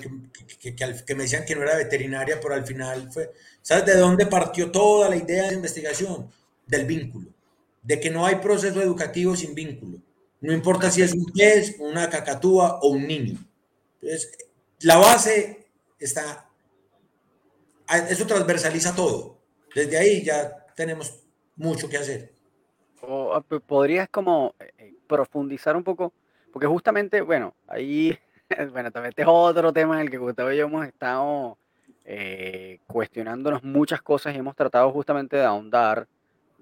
que, que, me decían que no era veterinaria, pero al final fue, ¿sabes de dónde partió toda la idea de investigación? Del vínculo, de que no hay proceso educativo sin vínculo. No importa si es un pez, una cacatúa o un niño. Entonces, la base está, eso transversaliza todo. Desde ahí ya tenemos mucho que hacer. Ah, ¿Podrías como eh, profundizar un poco? Porque justamente, bueno, ahí, bueno, también este es otro tema en el que Gustavo y yo hemos estado eh, cuestionándonos muchas cosas y hemos tratado justamente de ahondar.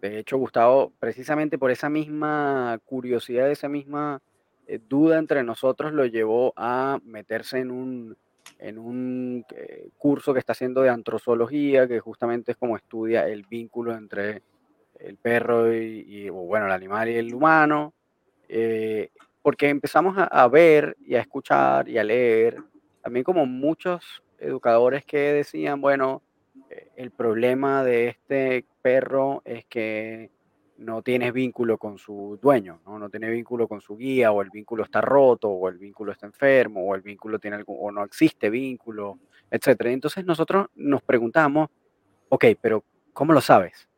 De hecho, Gustavo, precisamente por esa misma curiosidad, esa misma duda entre nosotros, lo llevó a meterse en un, en un curso que está haciendo de antrozoología, que justamente es como estudia el vínculo entre el perro y, bueno, el animal y el humano, eh, porque empezamos a, ver y a escuchar y a leer, también como muchos educadores que decían, bueno, eh, el problema de este perro es que no tiene vínculo con su dueño, ¿no? no tiene vínculo con su guía, o el vínculo está roto, o el vínculo está enfermo, o el vínculo tiene algún, o no existe vínculo, etc. Entonces nosotros nos preguntamos, ok, pero ¿cómo lo sabes?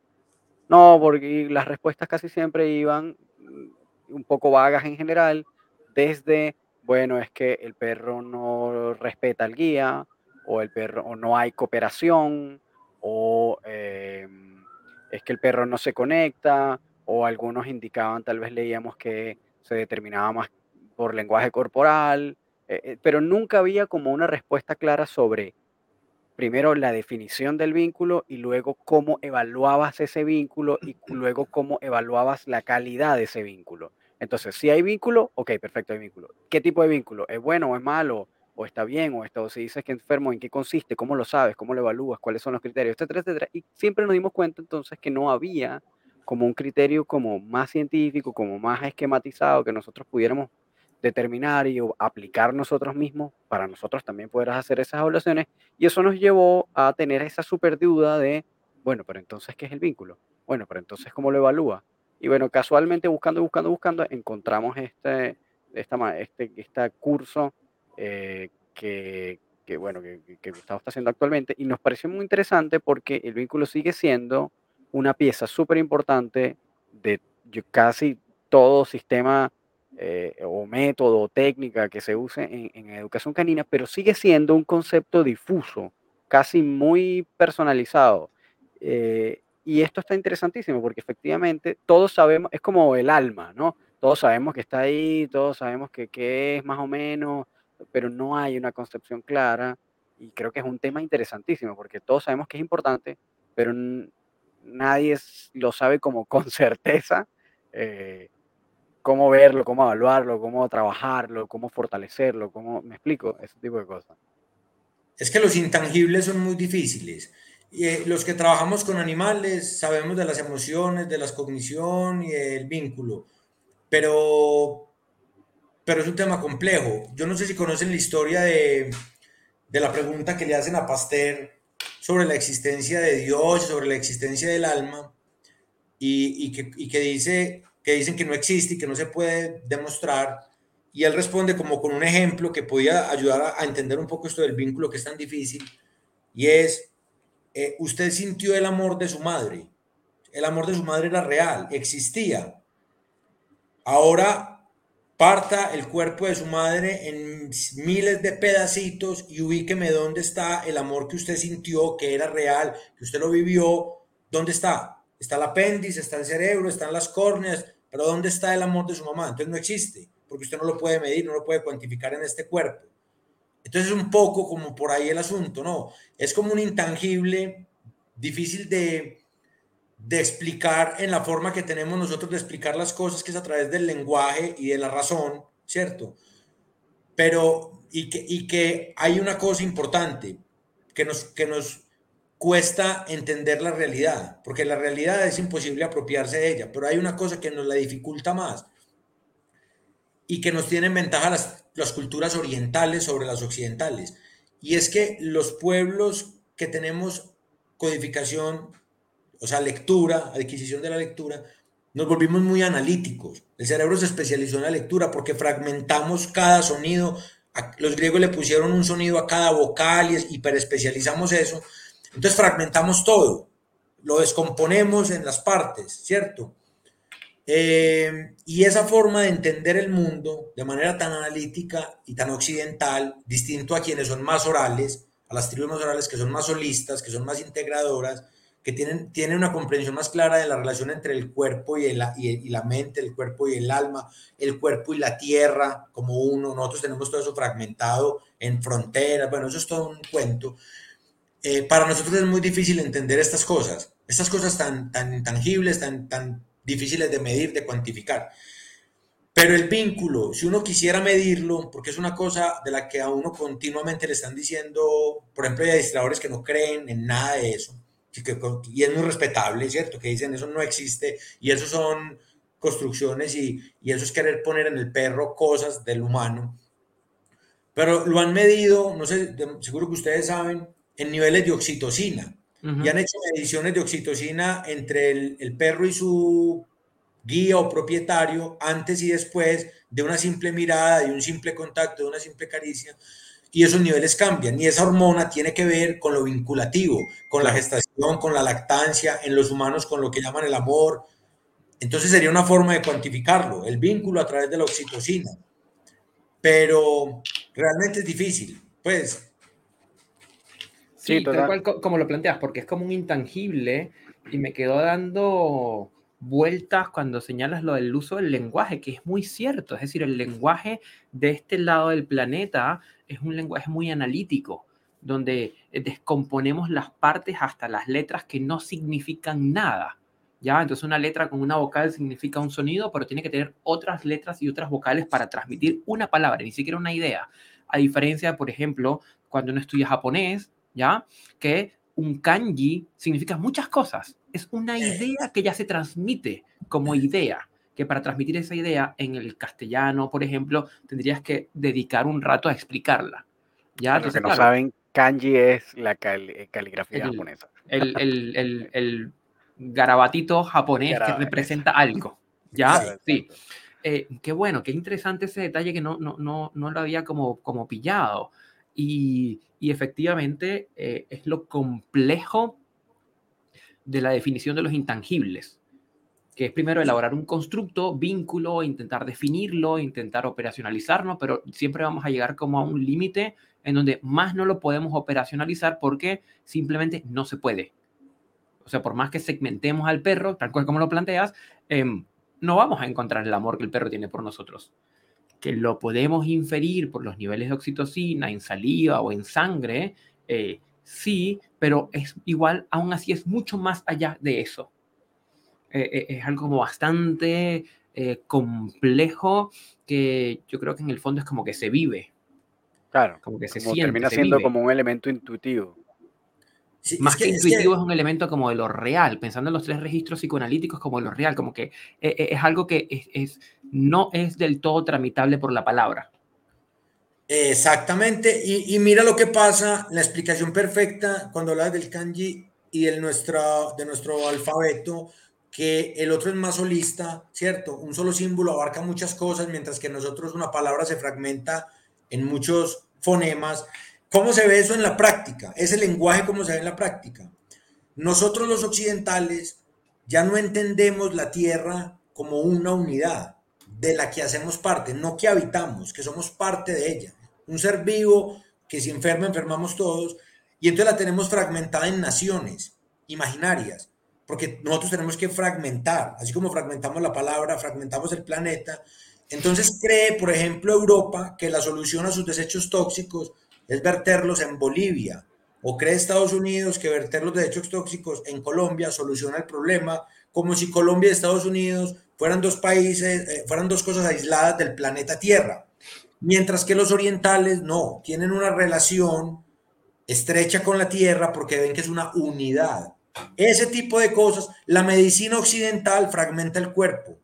No, porque las respuestas casi siempre iban mm, un poco vagas en general, desde, bueno, es que el perro no respeta al guía, o el perro, no hay cooperación, o em, es que el perro no se conecta, o algunos indicaban, tal vez leíamos que se determinaba más por lenguaje corporal, eh, eh, pero nunca había como una respuesta clara sobre primero la definición del vínculo y luego cómo evaluabas ese vínculo y luego cómo evaluabas la calidad de ese vínculo. Entonces, si hay vínculo, ok, perfecto, hay vínculo. ¿Qué tipo de vínculo? ¿Es bueno o es malo? ¿O está bien? ¿O, está, o si dices que enfermo, en qué consiste? ¿Cómo lo sabes? ¿Cómo lo evalúas? ¿Cuáles son los criterios? Etcétera, etcétera. Y siempre nos dimos cuenta entonces que no había como un criterio como más científico, como más esquematizado, que nosotros pudiéramos determinar y aplicar nosotros mismos para nosotros también poder hacer esas evaluaciones. Y eso nos llevó a tener esta super duda de, bueno, pero entonces, ¿qué es el vínculo? Bueno, pero entonces, ¿cómo lo evalúa? Y bueno, casualmente buscando, buscando, buscando, encontramos este, esta, este, este curso eh, que, que, bueno, que, que Gustavo está haciendo actualmente y nos pareció muy interesante porque el vínculo sigue siendo una pieza súper importante de casi todo sistema eh, o método o técnica que se use en, educación canina, pero sigue siendo un concepto difuso, casi muy personalizado. Eh, y esto está interesantísimo porque efectivamente todos sabemos, es como el alma, ¿no? Todos sabemos que está ahí, todos sabemos que, que es más o menos, pero no hay una concepción clara. Y creo que es un tema interesantísimo porque todos sabemos que es importante, pero nadie lo sabe como con certeza. Eh, cómo verlo, cómo evaluarlo, cómo trabajarlo, cómo fortalecerlo, cómo, me explico, ese tipo de cosas. Es que los intangibles son muy difíciles. Eh, los que trabajamos con animales sabemos de las emociones, de la cognición y el vínculo, pero, pero es un tema complejo. Yo no sé si conocen la historia de, de la pregunta que le hacen a Pasteur sobre la existencia de Dios, sobre la existencia del alma, y, y, que, y que dice que dicen que no existe y que no se puede demostrar. Y él responde como con un ejemplo que podía ayudar a, entender un poco esto del vínculo que es tan difícil. Y es, eh, usted sintió el amor de su madre. El amor de su madre era real, existía. Ahora parta el cuerpo de su madre en miles de pedacitos y ubíqueme dónde está el amor que usted sintió, que era real, que usted lo vivió. ¿Dónde está? Está el apéndice, está el cerebro, están las córneas, pero ¿dónde está el amor de su mamá? Entonces no existe, porque usted no lo puede medir, no lo puede cuantificar en este cuerpo. Entonces es un poco como por ahí el asunto, ¿no? Es como un intangible difícil de, de explicar en la forma que tenemos nosotros de explicar las cosas, que es a través del lenguaje y de la razón, ¿cierto? Pero, y que, y que hay una cosa importante que nos, que nos cuesta entender la realidad, porque la realidad es imposible apropiarse de ella, pero hay una cosa que nos la dificulta más y que nos tienen ventaja las, las culturas orientales sobre las occidentales, y es que los pueblos que tenemos codificación, o sea, lectura, adquisición de la lectura, nos volvimos muy analíticos. El cerebro se especializó en la lectura porque fragmentamos cada sonido los griegos le pusieron un sonido a cada vocal y hiperespecializamos eso. Entonces fragmentamos todo, lo descomponemos en las partes, ¿cierto? Eh, y esa forma de entender el mundo de manera tan analítica y tan occidental, distinto a quienes son más orales, a las tribus más orales que son más holistas, que son más integradoras, que tienen, tienen una comprensión más clara de la relación entre el cuerpo y, el, y, la mente, el cuerpo y el alma, el cuerpo y la tierra como uno. Nosotros tenemos todo eso fragmentado en fronteras. Bueno, eso es todo un cuento. Eh, para nosotros es muy difícil entender estas cosas, estas cosas tan, tan intangibles, tan, tan difíciles de medir, de cuantificar. Pero el vínculo, si uno quisiera medirlo, porque es una cosa de la que a uno continuamente le están diciendo, por ejemplo, hay administradores que no creen en nada de eso, y es muy respetable, ¿cierto? Que dicen eso no existe y eso son construcciones y, y eso es querer poner en el perro cosas del humano. Pero lo han medido, no sé, seguro que ustedes saben, en niveles de oxitocina. Y han hecho mediciones de oxitocina entre el, el, perro y su guía o propietario antes y después de una simple mirada, de un simple contacto, de una simple caricia y esos niveles cambian. Y esa hormona tiene que ver con lo vinculativo, con la gestación, con la lactancia, en los humanos con lo que llaman el amor. Entonces sería una forma de cuantificarlo, el vínculo a través de la oxitocina. Pero realmente es difícil, pues. Sí, tal cual como lo planteas, porque es como un intangible y me quedó dando vueltas cuando señalas lo del uso del lenguaje, que es muy cierto. Es decir, el lenguaje de este lado del planeta es un lenguaje muy analítico, donde descomponemos las partes hasta las letras que no significan nada. ¿Ya? Entonces una letra con una vocal significa un sonido, pero tiene que tener otras letras y otras vocales para transmitir una palabra, ni siquiera una idea. A diferencia, por ejemplo, cuando uno estudia japonés, ¿ya? Que un kanji significa muchas cosas. Es una idea que ya se transmite como idea que para transmitir esa idea en el castellano, por ejemplo, tendrías que dedicar un rato a explicarla. ¿ya? Los que no saben, kanji es la eh, caligrafía japonesa. El, el, el, garabatito japonés que representa algo. ¿Ya? Sí. Eh, qué bueno, qué interesante ese detalle que no, no, no, no lo había como, como pillado. Y, y efectivamente eh, es lo complejo de la definición de los intangibles que es primero elaborar un constructo, vínculo, intentar definirlo, intentar operacionalizarlo, pero siempre vamos a llegar como a un límite en donde más no lo podemos operacionalizar porque simplemente no se puede. O sea, por más que segmentemos al perro, tal cual como lo planteas, em, no vamos a encontrar el amor que el perro tiene por nosotros. Que lo podemos inferir por los niveles de oxitocina en saliva o en sangre, eh, sí, pero es igual, aún así es mucho más allá de eso. Eh, eh, es algo como bastante eh, complejo que yo creo que en el fondo es como que se vive. Claro. Como que se siente. Termina siendo como un elemento intuitivo. Más que, intuitivo es, un elemento como de lo real, pensando en los tres registros psicoanalíticos como de lo real, como que es, algo que es, no es del todo tramitable por la palabra. Exactamente, y, mira lo que pasa, la explicación perfecta cuando hablas del kanji y el nuestro, de nuestro alfabeto, que el otro es más holista, ¿cierto? Un solo símbolo abarca muchas cosas, mientras que nosotros una palabra se fragmenta en muchos fonemas. ¿Cómo se ve eso en la práctica? Ese lenguaje, ¿cómo se ve en la práctica? Nosotros los occidentales ya no entendemos la Tierra como una unidad de la que hacemos parte, no que habitamos, que somos parte de ella. Un ser vivo que si enferma, enfermamos todos, y entonces la tenemos fragmentada en naciones imaginarias porque nosotros tenemos que fragmentar, así como fragmentamos la palabra, fragmentamos el planeta. Entonces cree, por ejemplo, Europa que la solución a sus desechos tóxicos es verterlos en Bolivia, o cree Estados Unidos que verter los desechos tóxicos en Colombia soluciona el problema, como si Colombia y Estados Unidos fueran dos países, eh, fueran dos cosas aisladas del planeta Tierra. Mientras que los orientales no, tienen una relación estrecha con la Tierra porque ven que es una unidad. Ese tipo de cosas, la medicina occidental fragmenta el cuerpo.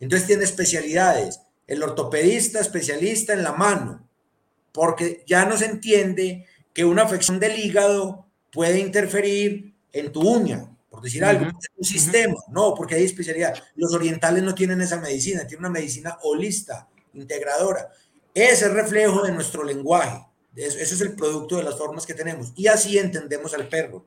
Entonces tiene especialidades. El ortopedista especialista en la mano, porque ya no se entiende que una afección del hígado puede interferir en tu uña, por decir algo, un sistema, no, porque hay especialidad. Los orientales no tienen esa medicina, tienen una medicina holista, integradora. Ese reflejo de nuestro lenguaje. Eso es el producto de las formas que tenemos. Y así entendemos al perro.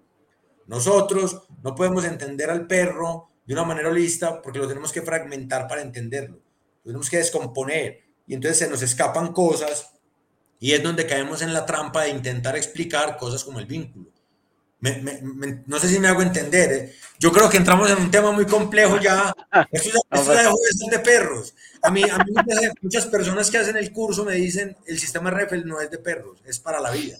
Nosotros no podemos entender al perro de una manera holista porque lo tenemos que fragmentar para entenderlo. Lo tenemos que descomponer. Y entonces se nos escapan cosas y es donde caemos en la trampa de intentar explicar cosas como el vínculo. No sé si me hago entender. ¿eh? Yo creo que entramos en un tema muy complejo ya. Esto, esto ya dejó de ser de perros. A mí, a mí muchas, personas que hacen el curso me dicen, el sistema REFEL no es de perros, es para la vida.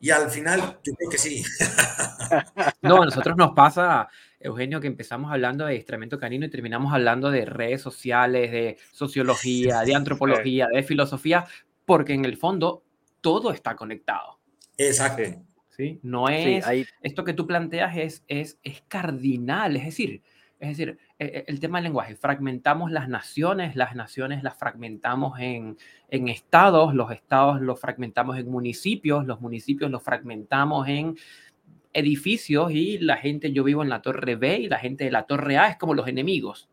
Y al final, yo creo que sí. No, a nosotros nos pasa, Eugenio, que empezamos hablando de extremento canino y terminamos hablando de redes sociales, de sociología, de antropología, de filosofía, porque en el fondo todo está conectado. Exacto. ¿Sí? No es, esto que tú planteas es, es, es cardinal, es decir, es decir, e, e, el tema del lenguaje, fragmentamos las naciones, las naciones las fragmentamos en, en, estados, los estados los fragmentamos en municipios, los municipios los fragmentamos en edificios y la gente, yo vivo en la torre B y la gente de la torre A es como los enemigos.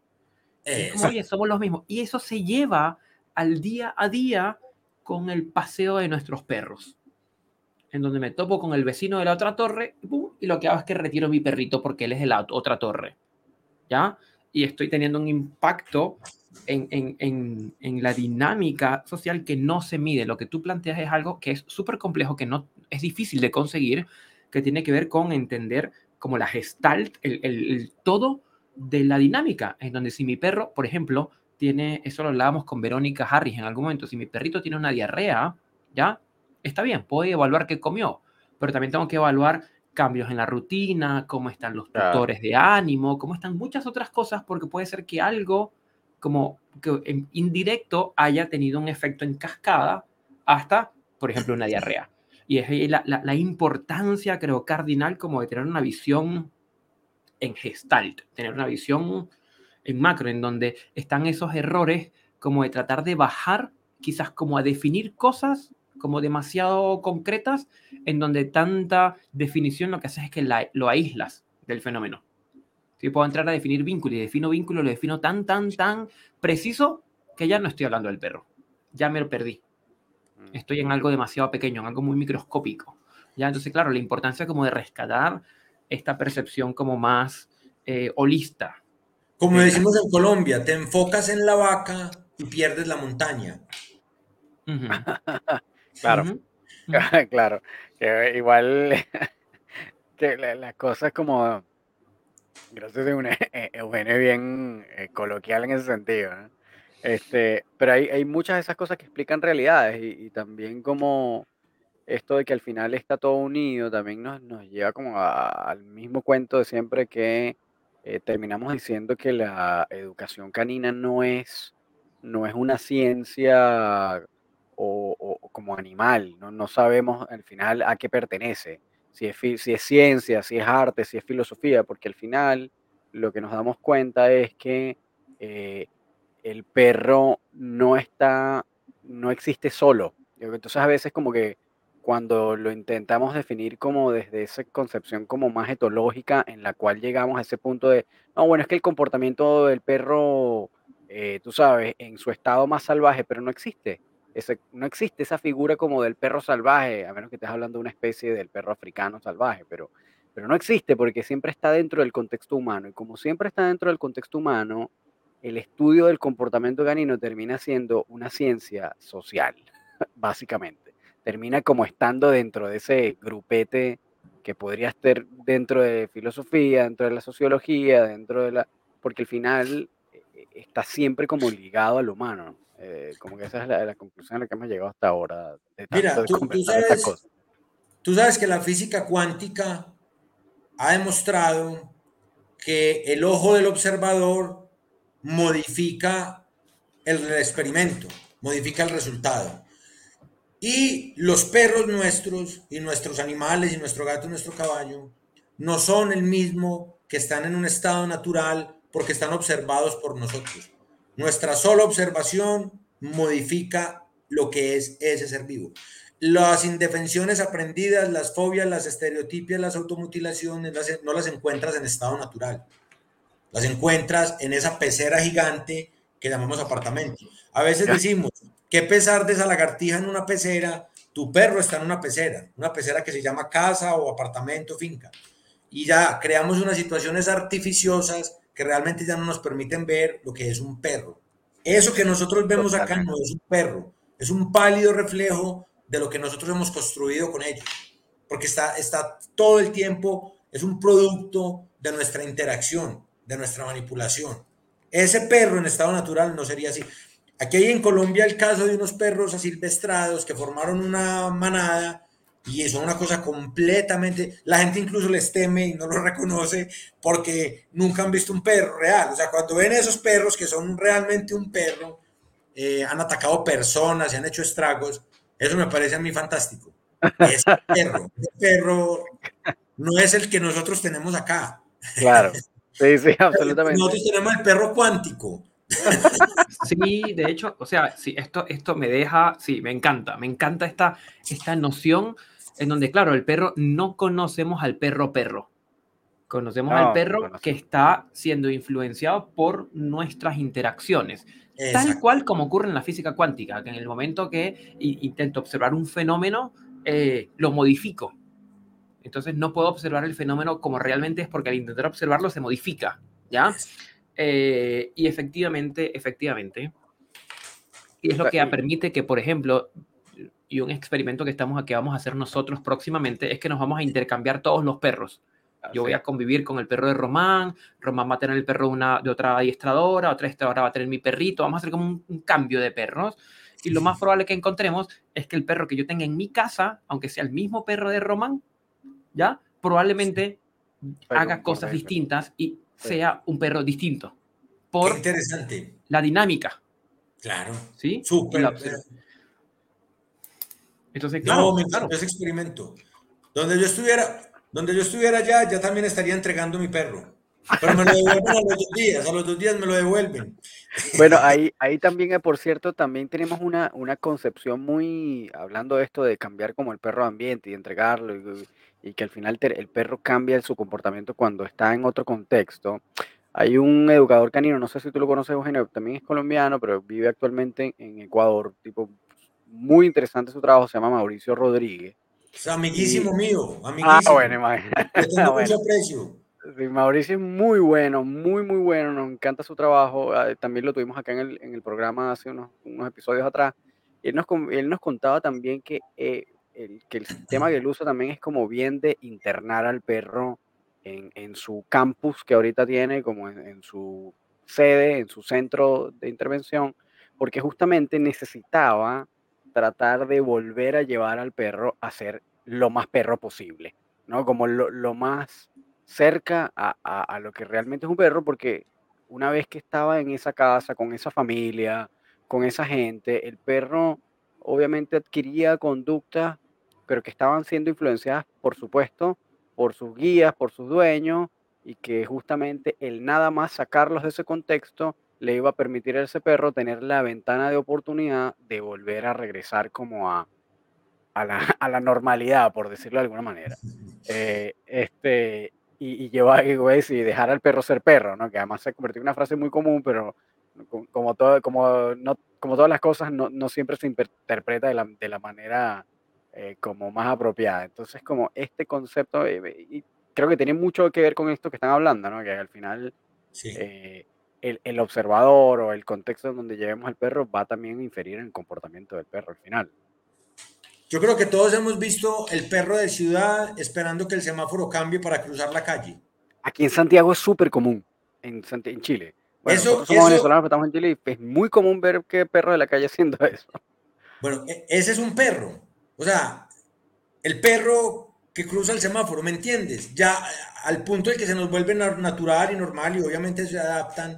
oye, somos los mismos. Y eso se lleva al día a día con el paseo de nuestros perros, en donde me topo con el vecino de la otra torre y lo que hago es que retiro mi perrito porque él es de la otra torre, ¿ya? Y estoy teniendo un impacto en, en, en, la dinámica social que no se mide. Lo que tú planteas es algo que es súper complejo, que no es difícil de conseguir, que tiene que ver con entender como la gestalt, el, el todo de la dinámica, en donde si mi perro, por ejemplo, tiene, eso lo hablábamos con Verónica Harris en algún momento, si mi perrito tiene una diarrea, ¿ya? Está bien, puedo evaluar qué comió, pero también tengo que evaluar cambios en la rutina, cómo están los tutores de ánimo, cómo están muchas otras cosas, porque puede ser que algo como que indirecto haya tenido un efecto en cascada hasta, por ejemplo, una diarrea. Y es la, la, la importancia, creo, cardinal como de tener una visión en gestalt, tener una visión en macro, en donde están esos errores como de tratar de bajar, quizás como a definir cosas como demasiado concretas, en donde tanta definición lo que haces es que lo aíslas del fenómeno. Si puedo entrar a definir vínculo y defino vínculo, lo defino tan, tan, tan preciso que ya no estoy hablando del perro. Ya me lo perdí. Mm. Estoy en algo demasiado pequeño, en algo muy microscópico. Ya, entonces, claro, la importancia como de rescatar esta percepción como más eh, holista, como decimos en Colombia, te enfocas en la vaca y pierdes la montaña. claro, claro. igual que las cosas como, gracias a un Eugenio bien eh, coloquial en ese sentido, este, pero hay, hay, muchas de esas cosas que explican realidades y, también como esto de que al final está todo unido también nos, nos lleva como al mismo cuento de siempre que eh, terminamos diciendo que la educación canina no es, no es una ciencia o, como animal, ¿no? no sabemos al final a qué pertenece, si es, si es ciencia, si es arte, si es filosofía, porque al final lo que nos damos cuenta es que eh, el perro no está, no existe solo. Entonces a veces como que cuando lo intentamos definir como desde esa concepción como más etológica en la cual llegamos a ese punto de, no, bueno, es que el comportamiento del perro, eh, tú sabes, en su estado más salvaje, pero no existe. No existe esa figura como del perro salvaje, a menos que estés hablando de una especie del perro africano salvaje, pero, pero no existe porque siempre está dentro del contexto humano. Y como siempre está dentro del contexto humano, el estudio del comportamiento canino termina siendo una ciencia social, básicamente termina como estando dentro de ese grupete que podría estar dentro de filosofía, dentro de la sociología, dentro de la... porque al final eh, está siempre como ligado al humano. Eh, como que esa es la, conclusión a la que hemos llegado hasta ahora. Mira, tú, sabes, tú sabes que la física cuántica ha demostrado que el ojo del observador modifica el experimento, modifica el resultado. Y los perros nuestros y nuestros animales y nuestro gato y nuestro caballo no son el mismo que están en un estado natural porque están observados por nosotros. Nuestra sola observación modifica lo que es ese ser vivo. Las indefensiones aprendidas, las fobias, las estereotipias, las automutilaciones, no las encuentras en estado natural. Las encuentras en esa pecera gigante que llamamos apartamento. A veces decimos, ¿Qué pesar de esa lagartija en una pecera? Tu perro está en una pecera, una pecera que se llama casa o apartamento, finca. Y ya creamos unas situaciones artificiosas que realmente ya no nos permiten ver lo que es un perro. Eso que nosotros vemos acá no es un perro, es un pálido reflejo de lo que nosotros hemos construido con ellos. Porque está, está todo el tiempo, es un producto de nuestra interacción, de nuestra manipulación. Ese perro en estado natural no sería así. Aquí hay en Colombia el caso de unos perros asilvestrados que formaron una manada y es una cosa completamente, la gente incluso les teme y no lo reconoce porque nunca han visto un perro real. O sea, cuando ven esos perros que son realmente un perro, eh, han atacado personas y han hecho estragos, eso me parece a mí fantástico. Ese perro, ese perro no es el que nosotros tenemos acá. Claro, sí, sí, absolutamente. Nosotros tenemos el perro cuántico. Sí, de hecho, o sea, sí, esto, esto me deja, sí, me encanta, me encanta esta, esta noción en donde, claro, el perro, no conocemos al perro perro. Conocemos al perro que está siendo influenciado por nuestras interacciones. Tal cual como ocurre en la física cuántica, que en el momento que intento observar un fenómeno, eh, lo modifico. Entonces no puedo observar el fenómeno como realmente es porque al intentar observarlo se modifica, ¿ya? Eh, y efectivamente, efectivamente, y es lo que permite que, por ejemplo, y un experimento que, estamos, que vamos a hacer nosotros próximamente es que nos vamos a intercambiar todos los perros. Yo voy a convivir con el perro de Román, Román va a tener el perro de, una, de otra adiestradora, otra adiestradora va a tener mi perrito, vamos a hacer como un, cambio de perros. Y lo más probable que encontremos es que el perro que yo tenga en mi casa, aunque sea el mismo perro de Román, ¿ya? Probablemente haga cosas distintas y sea un perro distinto. Por interesante. La dinámica. Claro. ¿Sí? Súper. Entonces, claro, no, me claro. ese experimento. Donde yo estuviera, donde yo estuviera ya, ya también estaría entregando mi perro. Pero me lo devuelven a los dos días, a los dos días me lo devuelven. Bueno, ahí, ahí también, eh, por cierto, también tenemos una, una concepción muy, hablando de esto de cambiar como el perro ambiente y entregarlo y, y que al final el perro cambia su comportamiento cuando está en otro contexto. Hay un educador canino, no sé si tú lo conoces, Eugenio, también es colombiano, pero vive actualmente en Ecuador, tipo muy interesante su trabajo, se llama Mauricio Rodríguez. Es amiguísimo mío, amiguísimo. Ah, bueno, imagínate. Tengo mucho aprecio. Sí, Mauricio es muy bueno, muy, muy bueno, nos encanta su trabajo. Ah, también lo tuvimos acá en el, en el programa hace unos, unos episodios atrás. Él nos, él nos contaba también que eh, el, que el sistema que él usa también es como bien de internar al perro en, en su campus que ahorita tiene, como en, su sede, en su centro de intervención, porque justamente necesitaba tratar de volver a llevar al perro a ser lo más perro posible, ¿no? Como lo, lo más cerca a, a, a, lo que realmente es un perro, porque una vez que estaba en esa casa, con esa familia, con esa gente, el perro obviamente adquiría conductas pero que estaban siendo influenciadas, por supuesto, por sus guías, por sus dueños, y que justamente el nada más sacarlos de ese contexto le iba a permitir a ese perro tener la ventana de oportunidad de volver a regresar como a, a, la, a la, normalidad, por decirlo de alguna manera. Eh, este, y, y llevar y dejar al perro ser perro, ¿no? que además se convirtió en una frase muy común, pero como, todo, como, no, como todas las cosas, no, no siempre se interpreta de la, de la manera eh, como más apropiada. Entonces, como este concepto, eh, y creo que tiene mucho que ver con esto que están hablando, ¿no? Que al final eh, el, el, observador o el contexto en donde llevemos al perro va también a inferir en el comportamiento del perro al final. Yo creo que todos hemos visto el perro de ciudad esperando que el semáforo cambie para cruzar la calle. Aquí en Santiago es súper común, en, en Chile. Bueno, eso, somos eso, venezolanos, estamos en Chile y es muy común ver que perro de la calle haciendo eso. Bueno, e, ese es un perro. O sea, el perro que cruza el semáforo, ¿me entiendes? Ya al punto de que se nos vuelve natural y normal y obviamente se adaptan,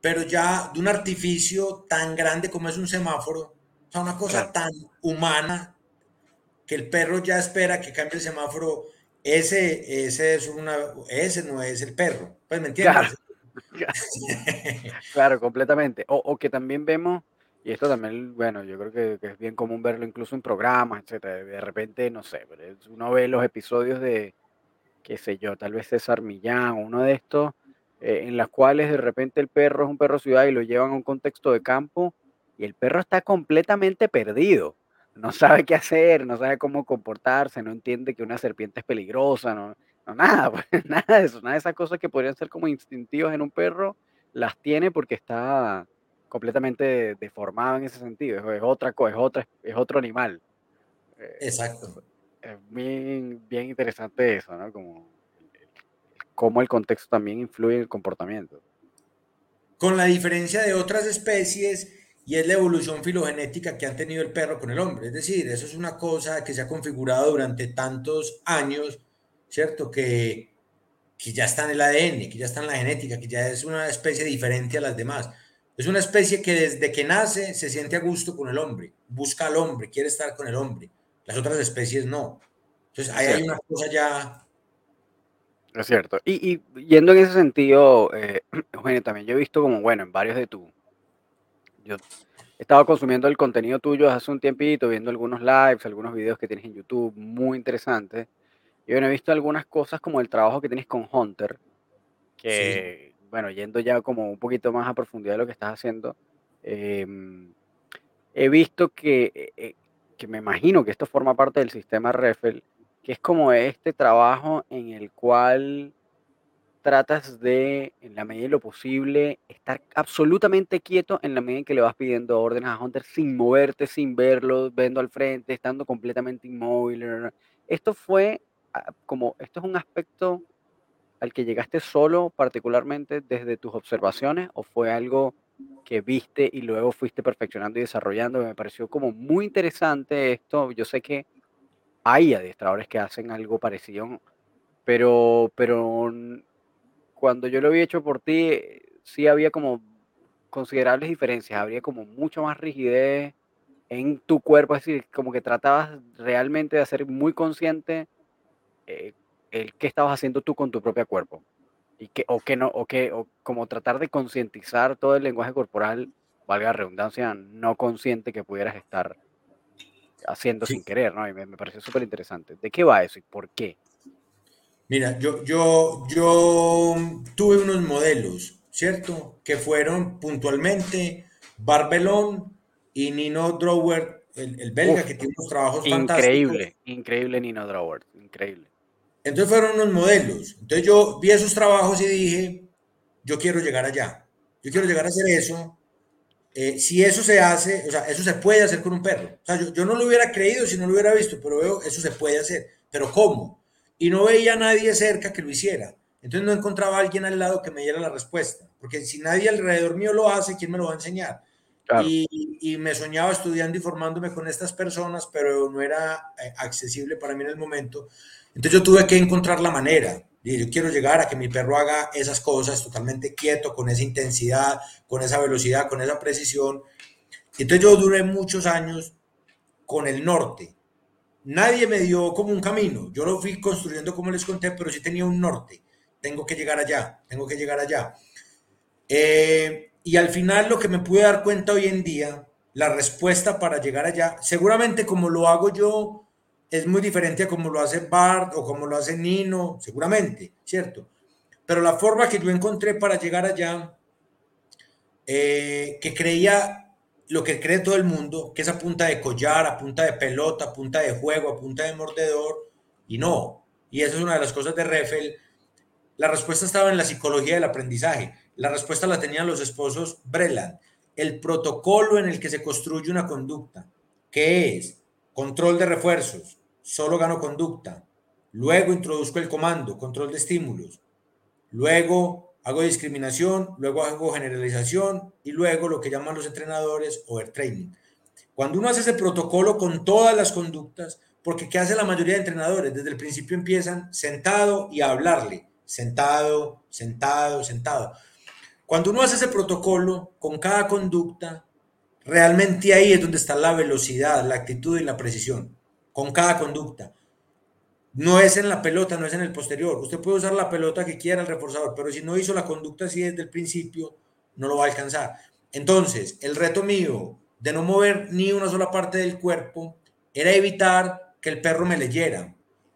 pero ya de un artificio tan grande como es un semáforo, o sea, una cosa tan humana que el perro ya espera que cambie el semáforo, ese, ese, es una, ese no es el perro, pues me entiendes. Claro, claro completamente. O, o que también vemos y esto también, bueno, yo creo que, es bien común verlo incluso en programas, etcétera. De repente, no sé, uno ve los episodios de, qué sé yo, tal vez César Millán, uno de estos, eh, en las cuales de repente el perro es un perro ciudad y lo llevan a un contexto de campo y el perro está completamente perdido. No sabe qué hacer, no sabe cómo comportarse, no entiende que una serpiente es peligrosa, no, no nada, pues, nada de eso, nada de esas cosas que podrían ser como instintivas en un perro, las tiene porque está completamente deformado en ese sentido, es, otra cosa, es, otra, es otro animal. Eh, Exacto. Es bien, bien interesante eso, ¿no? Como cómo el contexto también influye en el comportamiento. Con la diferencia de otras especies y es la evolución filogenética que han tenido el perro con el hombre. Es decir, eso es una cosa que se ha configurado durante tantos años, ¿cierto? Que, que ya está en el ADN, que ya está en la genética, que ya es una especie diferente a las demás. Es una especie que desde que nace se siente a gusto con el hombre, busca al hombre, quiere estar con el hombre. Las otras especies no. Entonces, ahí hay una cosa ya es cierto. Y, yendo en ese sentido, eh, Eugenio, también yo he visto como, bueno, en varios de tu... Yo he estado consumiendo el contenido tuyo hace un tiempito, viendo algunos lives, algunos videos que tienes en YouTube, muy interesantes. Y bueno, he visto algunas cosas como el trabajo que tienes con Hunter, que, bueno, yendo ya como un poquito más a profundidad de lo que estás haciendo, em, he visto que, eh, eh, que me imagino que esto forma parte del sistema REFEL, que es como este trabajo en el cual tratas de, en la medida de lo posible, estar absolutamente quieto en la medida en que le vas pidiendo órdenes a Hunter sin moverte, sin verlo, viendo al frente, estando completamente inmóvil. Esto fue ah, como, esto es un aspecto al que llegaste solo particularmente desde tus observaciones o fue algo que viste y luego fuiste perfeccionando y desarrollando? Me pareció como muy interesante esto. Yo sé que hay adiestradores que hacen algo parecido, pero, pero cuando yo lo había hecho por ti, sí había como considerables diferencias, habría como mucho más rigidez en tu cuerpo, es decir, como que tratabas realmente de hacer muy consciente eh, el qué estabas haciendo tú con tu propio cuerpo. Y que, o que no, o que, o como tratar de concientizar todo el lenguaje corporal, valga la redundancia, no consciente que pudieras estar haciendo sin querer, ¿no? Y me, pareció súper interesante. ¿De qué va eso y por qué? Mira, yo, yo, yo tuve unos modelos, ¿cierto? Que fueron puntualmente Barbelón y Nino Drower, el, belga, que tiene unos trabajos fantásticos. Increíble, increíble Nino Drower, increíble. Entonces fueron unos modelos. Entonces yo vi esos trabajos y dije, yo quiero llegar allá. Yo quiero llegar a hacer eso eh, si eso se hace, o sea, eso se puede hacer con un perro. O sea, yo, no lo hubiera creído si no lo hubiera visto, pero veo, eso se puede hacer. Pero ¿cómo? Y no veía a nadie cerca que lo hiciera. Entonces no encontraba a alguien al lado que me diera la respuesta. Porque si nadie alrededor mío lo hace, ¿quién me lo va a enseñar? Y, y, me soñaba estudiando y formándome con estas personas, pero no era eh, accesible para mí en el momento. Entonces yo tuve que encontrar la manera yo quiero llegar a que mi perro haga esas cosas totalmente quieto, con esa intensidad, con esa velocidad, con esa precisión. Entonces yo duré muchos años con el norte. Nadie me dio como un camino. Yo lo fui construyendo como les conté, pero sí tenía un norte. Tengo que llegar allá, tengo que llegar allá. Eh, y al final lo que me pude dar cuenta hoy en día, la respuesta para llegar allá, seguramente como lo hago yo es muy diferente a como lo hace Bart o como lo hace Nino, seguramente, ¿cierto? Pero la forma que yo encontré para llegar allá, eh, que creía lo que cree todo el mundo, que es a punta de collar, a punta de pelota, a punta de juego, a punta de mordedor, y no. Y esa es una de las cosas de Reffel. La respuesta estaba en la psicología del aprendizaje. La respuesta la tenían los esposos Breland. El protocolo en el que se construye una conducta, que es control de refuerzos, solo gano conducta. Luego introduzco el comando, control de estímulos. Luego hago discriminación, luego hago generalización y luego lo que llaman los entrenadores overtraining. Cuando uno hace ese protocolo con todas las conductas, porque ¿qué hace la mayoría de entrenadores? Desde el principio empiezan sentado y a hablarle, sentado, sentado, sentado. Cuando uno hace ese protocolo con cada conducta, realmente ahí es donde está la velocidad, la actitud y la precisión con cada conducta. No es en la pelota, no es en el posterior. Usted puede usar la pelota que quiera el reforzador, pero si no hizo la conducta así desde el principio, no lo va a alcanzar. Entonces, el reto mío de no mover ni una sola parte del cuerpo era evitar que el perro me leyera.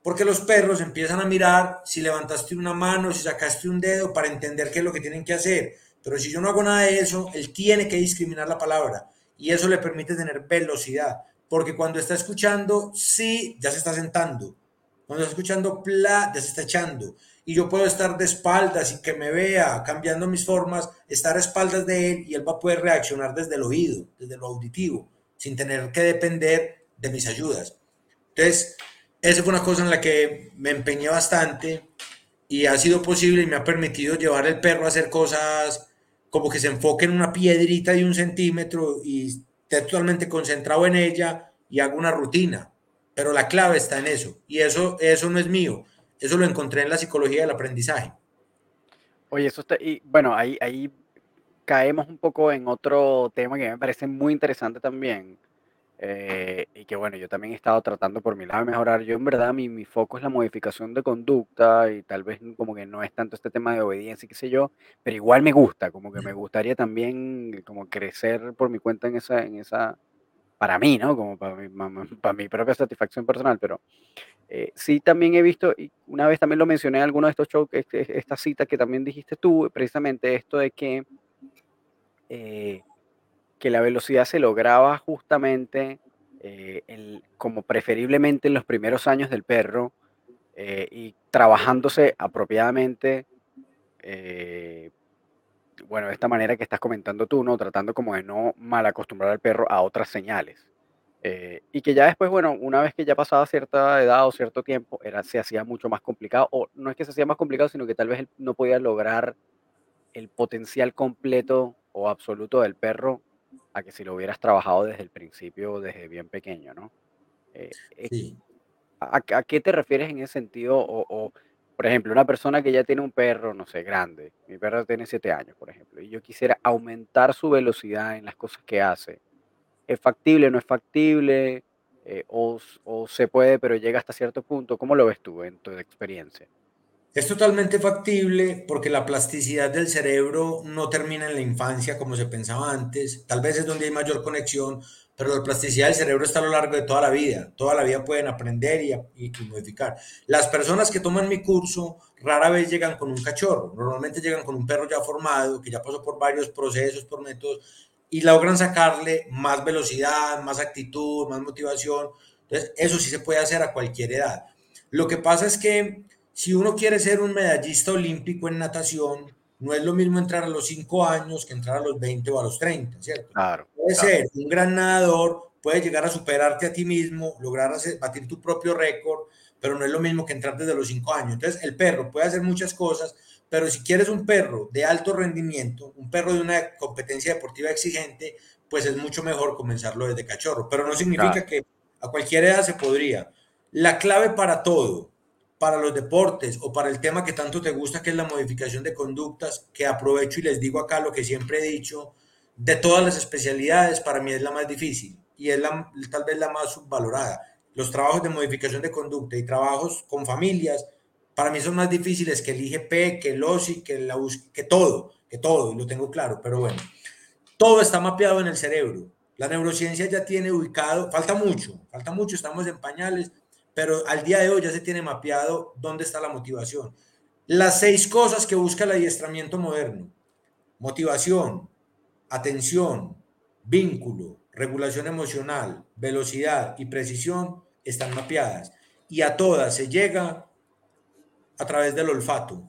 Porque los perros empiezan a mirar si levantaste una mano, si sacaste un dedo para entender qué es lo que tienen que hacer. Pero si yo no hago nada de eso, él tiene que discriminar la palabra y eso le permite tener velocidad, porque cuando está escuchando sí, ya se está sentando, cuando está escuchando pla, ya se está echando, y yo puedo estar de espaldas y que me vea cambiando mis formas, estar a espaldas de él y él va a poder reaccionar desde el oído, desde lo auditivo, sin tener que depender de mis ayudas. Entonces, esa fue una cosa en la que me empeñé bastante y ha sido posible y me ha permitido llevar el perro a hacer cosas como que se enfoque en una piedrita de un centímetro y esté totalmente concentrado en ella y hago una rutina. Pero la clave está en eso y eso, eso no es mío eso lo encontré en la psicología del aprendizaje. Oye, eso está, y bueno, ahí, ahí caemos un poco en otro tema que me parece muy interesante también. Eh, y que bueno, yo también he estado tratando por mi lado de mejorar. Yo en verdad mi, mi foco es la modificación de conducta y tal vez como que no es tanto este tema de obediencia y qué sé yo, pero igual me gusta, como que me gustaría también como crecer por mi cuenta en esa, en esa, para mí, ¿no? Como para mi, para mi propia satisfacción personal, pero eh, sí, también he visto, y una vez también lo mencioné en alguno de estos shows, este, esta cita que también dijiste tú, precisamente esto de que, eh, que la velocidad se lograba justamente eh, como preferiblemente en los primeros años del perro y trabajándose apropiadamente, bueno, de esta manera que estás comentando tú, ¿no? Tratando como de no mal acostumbrar al perro a otras señales. Eh, y que ya después, bueno, una vez que ya pasaba cierta edad o cierto tiempo, era, se hacía mucho más complicado, o no es que se hacía más complicado, sino que tal vez él no podía lograr el potencial completo o absoluto del perro a que si lo hubieras trabajado desde el principio, desde bien pequeño, ¿no? Eh, eh, ¿a, qué te refieres en ese sentido? O, o, por ejemplo, una persona que ya tiene un perro, no sé, grande, mi perro tiene siete años, por ejemplo, y yo quisiera aumentar su velocidad en las cosas que hace, ¿Es factible, no es factible? Eh, o, se puede, pero llega hasta cierto punto? ¿Cómo lo ves tú en tu experiencia? Es totalmente factible porque la plasticidad del cerebro no termina en la infancia como se pensaba antes. Tal vez es donde hay mayor conexión, pero la plasticidad del cerebro está a lo largo de toda la vida. Toda la vida pueden aprender y, y, modificar. Las personas que toman mi curso rara vez llegan con un cachorro. Normalmente llegan con un perro ya formado, que ya pasó por varios procesos, por métodos, y logran sacarle más velocidad, más actitud, más motivación. Entonces, eso sí se puede hacer a cualquier edad. Lo que pasa es que si uno quiere ser un medallista olímpico en natación, no es lo mismo entrar a los 5 años que entrar a los 20 o a los 30, ¿cierto? Claro. Puede ser un gran nadador, puede llegar a superarte a ti mismo, lograr hacer, batir tu propio récord, pero no es lo mismo que entrar desde los 5 años. Entonces, el perro puede hacer muchas cosas, pero si quieres un perro de alto rendimiento, un perro de una competencia deportiva exigente, pues es mucho mejor comenzarlo desde cachorro. Pero no significa que a cualquier edad se podría. La clave para todo, para los deportes o para el tema que tanto te gusta, que es la modificación de conductas, que aprovecho y les digo acá lo que siempre he dicho, de todas las especialidades, para mí es la más difícil y es la, tal vez la más subvalorada. Los trabajos de modificación de conducta y trabajos con familias para mí son más difíciles que el IGP, que el OSI, que, la que todo, que todo, y lo tengo claro, pero bueno, todo está mapeado en el cerebro. La neurociencia ya tiene ubicado, falta mucho, falta mucho, estamos en pañales, pero al día de hoy ya se tiene mapeado dónde está la motivación. Las seis cosas que busca el adiestramiento moderno, motivación, atención, vínculo, regulación emocional, velocidad y precisión, están mapeadas. Y a todas se llega a través del olfato.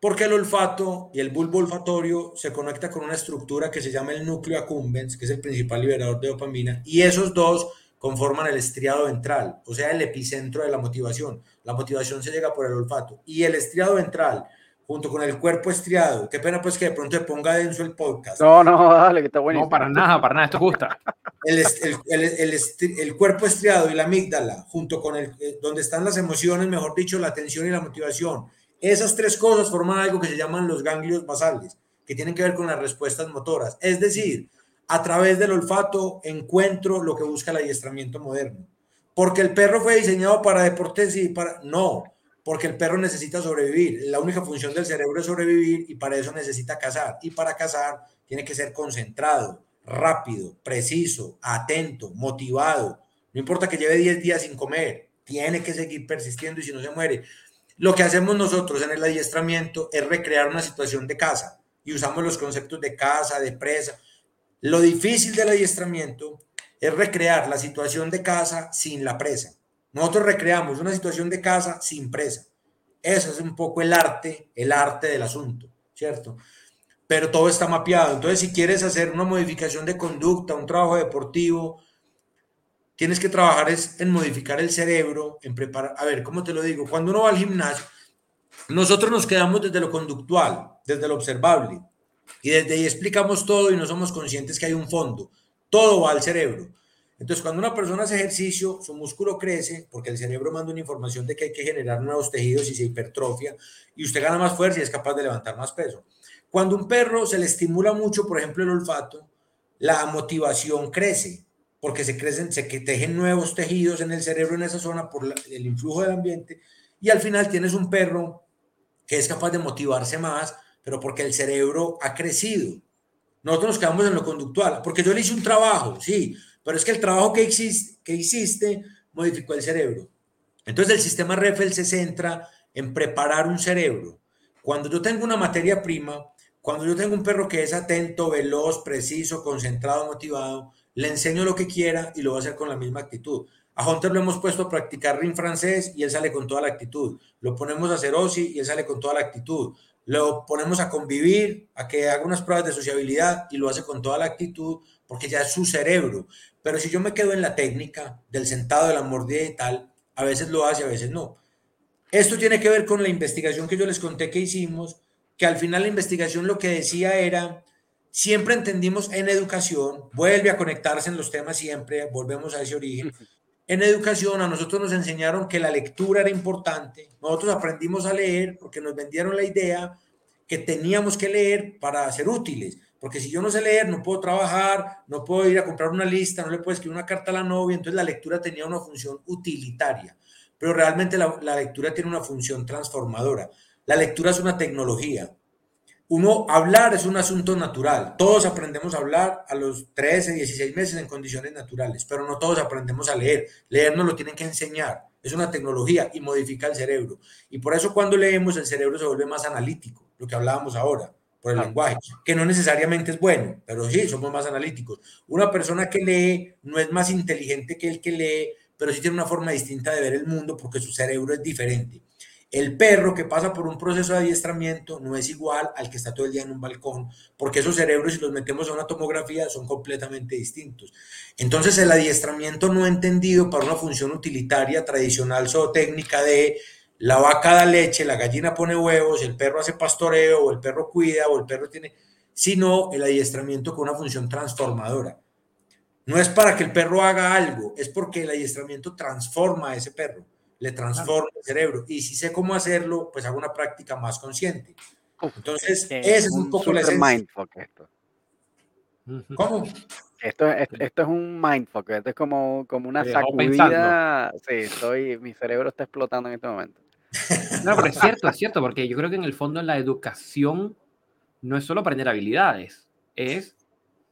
Porque el olfato y el bulbo olfatorio se conecta con una estructura que se llama el núcleo accumbens, que es el principal liberador de dopamina, y esos dos conforman el estriado ventral, o sea, el epicentro de la motivación. La motivación se llega por el olfato. Y el estriado ventral, junto con el cuerpo estriado, qué pena pues que de pronto se ponga denso el podcast. No, no, dale, que está buenísimo. No, para nada, para nada, esto gusta. El, el, el, el, cuerpo estriado y la amígdala, junto con el, eh, donde están las emociones, mejor dicho, la atención y la motivación. Esas tres cosas forman algo que se llaman los ganglios basales, que tienen que ver con las respuestas motoras. Es decir, a través del olfato encuentro lo que busca el adiestramiento moderno. Porque el perro fue diseñado para deportes y para... No, porque el perro necesita sobrevivir. La única función del cerebro es sobrevivir y para eso necesita cazar. Y para cazar tiene que ser concentrado, rápido, preciso, atento, motivado. No importa que lleve 10 días sin comer, tiene que seguir persistiendo y si no se muere. Lo que hacemos nosotros en el adiestramiento es recrear una situación de caza y usamos los conceptos de caza, de presa. Lo difícil del adiestramiento es recrear la situación de casa sin la presa. Nosotros recreamos una situación de casa sin presa. Eso es un poco el arte, el arte del asunto, ¿cierto? Pero todo está mapeado. Entonces, si quieres hacer una modificación de conducta, un trabajo deportivo, tienes que trabajar en modificar el cerebro, en preparar. A ver, ¿cómo te lo digo? Cuando uno va al gimnasio, nosotros nos quedamos desde lo conductual, desde lo observable. Y desde ahí explicamos todo y no somos conscientes que hay un fondo. Todo va al cerebro. Entonces, cuando una persona hace ejercicio, su músculo crece porque el cerebro manda una información de que hay que generar nuevos tejidos y se hipertrofia y usted gana más fuerza y es capaz de levantar más peso. Cuando un perro se le estimula mucho, por ejemplo, el olfato, la motivación crece porque se crecen, se tejen nuevos tejidos en el cerebro en esa zona por el influjo del ambiente y al final tienes un perro que es capaz de motivarse más pero porque el cerebro ha crecido. Nosotros nos quedamos en lo conductual, porque yo le hice un trabajo, sí, pero es que el trabajo que, existe, que hiciste modificó el cerebro. Entonces el sistema REFEL se centra en preparar un cerebro. Cuando yo tengo una materia prima, cuando yo tengo un perro que es atento, veloz, preciso, concentrado, motivado, le enseño lo que quiera y lo va a hacer con la misma actitud. A Hunter lo hemos puesto a practicar ring francés y él sale con toda la actitud. Lo ponemos a hacer OSI y él sale con toda la actitud lo ponemos a convivir, a que haga unas pruebas de sociabilidad y lo hace con toda la actitud porque ya es su cerebro. Pero si yo me quedo en la técnica del sentado, de la mordida y tal, a veces lo hace, a veces no. Esto tiene que ver con la investigación que yo les conté que hicimos, que al final la investigación lo que decía era, siempre entendimos en educación, vuelve a conectarse en los temas siempre, volvemos a ese origen, en educación a nosotros nos enseñaron que la lectura era importante. Nosotros aprendimos a leer porque nos vendieron la idea que teníamos que leer para ser útiles. Porque si yo no sé leer, no puedo trabajar, no puedo ir a comprar una lista, no le puedo escribir una carta a la novia. Entonces la lectura tenía una función utilitaria. Pero realmente la, la lectura tiene una función transformadora. La lectura es una tecnología uno hablar es un asunto natural. Todos aprendemos a hablar a los 13, 16 meses en condiciones naturales, pero no todos aprendemos a leer. Leer nos lo tienen que enseñar. Es una tecnología y modifica el cerebro. Y por eso cuando leemos el cerebro se vuelve más analítico, lo que hablábamos ahora, por el lenguaje, que no necesariamente es bueno, pero sí, somos más analíticos. Una persona que lee no es más inteligente que el que lee, pero sí tiene una forma distinta de ver el mundo porque su cerebro es diferente. El perro que pasa por un proceso de adiestramiento no es igual al que está todo el día en un balcón, porque esos cerebros, si los metemos a una tomografía, son completamente distintos. Entonces, el adiestramiento no entendido para una función utilitaria tradicional zootécnica de la vaca da leche, la gallina pone huevos, el perro hace pastoreo, o el perro cuida, o el perro tiene, sino el adiestramiento con una función transformadora. No es para que el perro haga algo, es porque el adiestramiento transforma a ese perro le transforma el cerebro. Y si sé cómo hacerlo, pues hago una práctica más consciente. Entonces, ese es un, poco la mindfuck esto. ¿Cómo? Esto, esto, es un mindfuck, esto es como, como una sacudida. Sí, estoy, mi cerebro está explotando en este momento. No, pero es cierto, es cierto, porque yo creo que en el fondo la educación no es solo aprender habilidades, es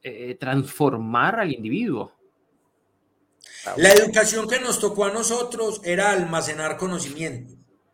eh, transformar al individuo. La educación que nos tocó a nosotros era almacenar conocimiento.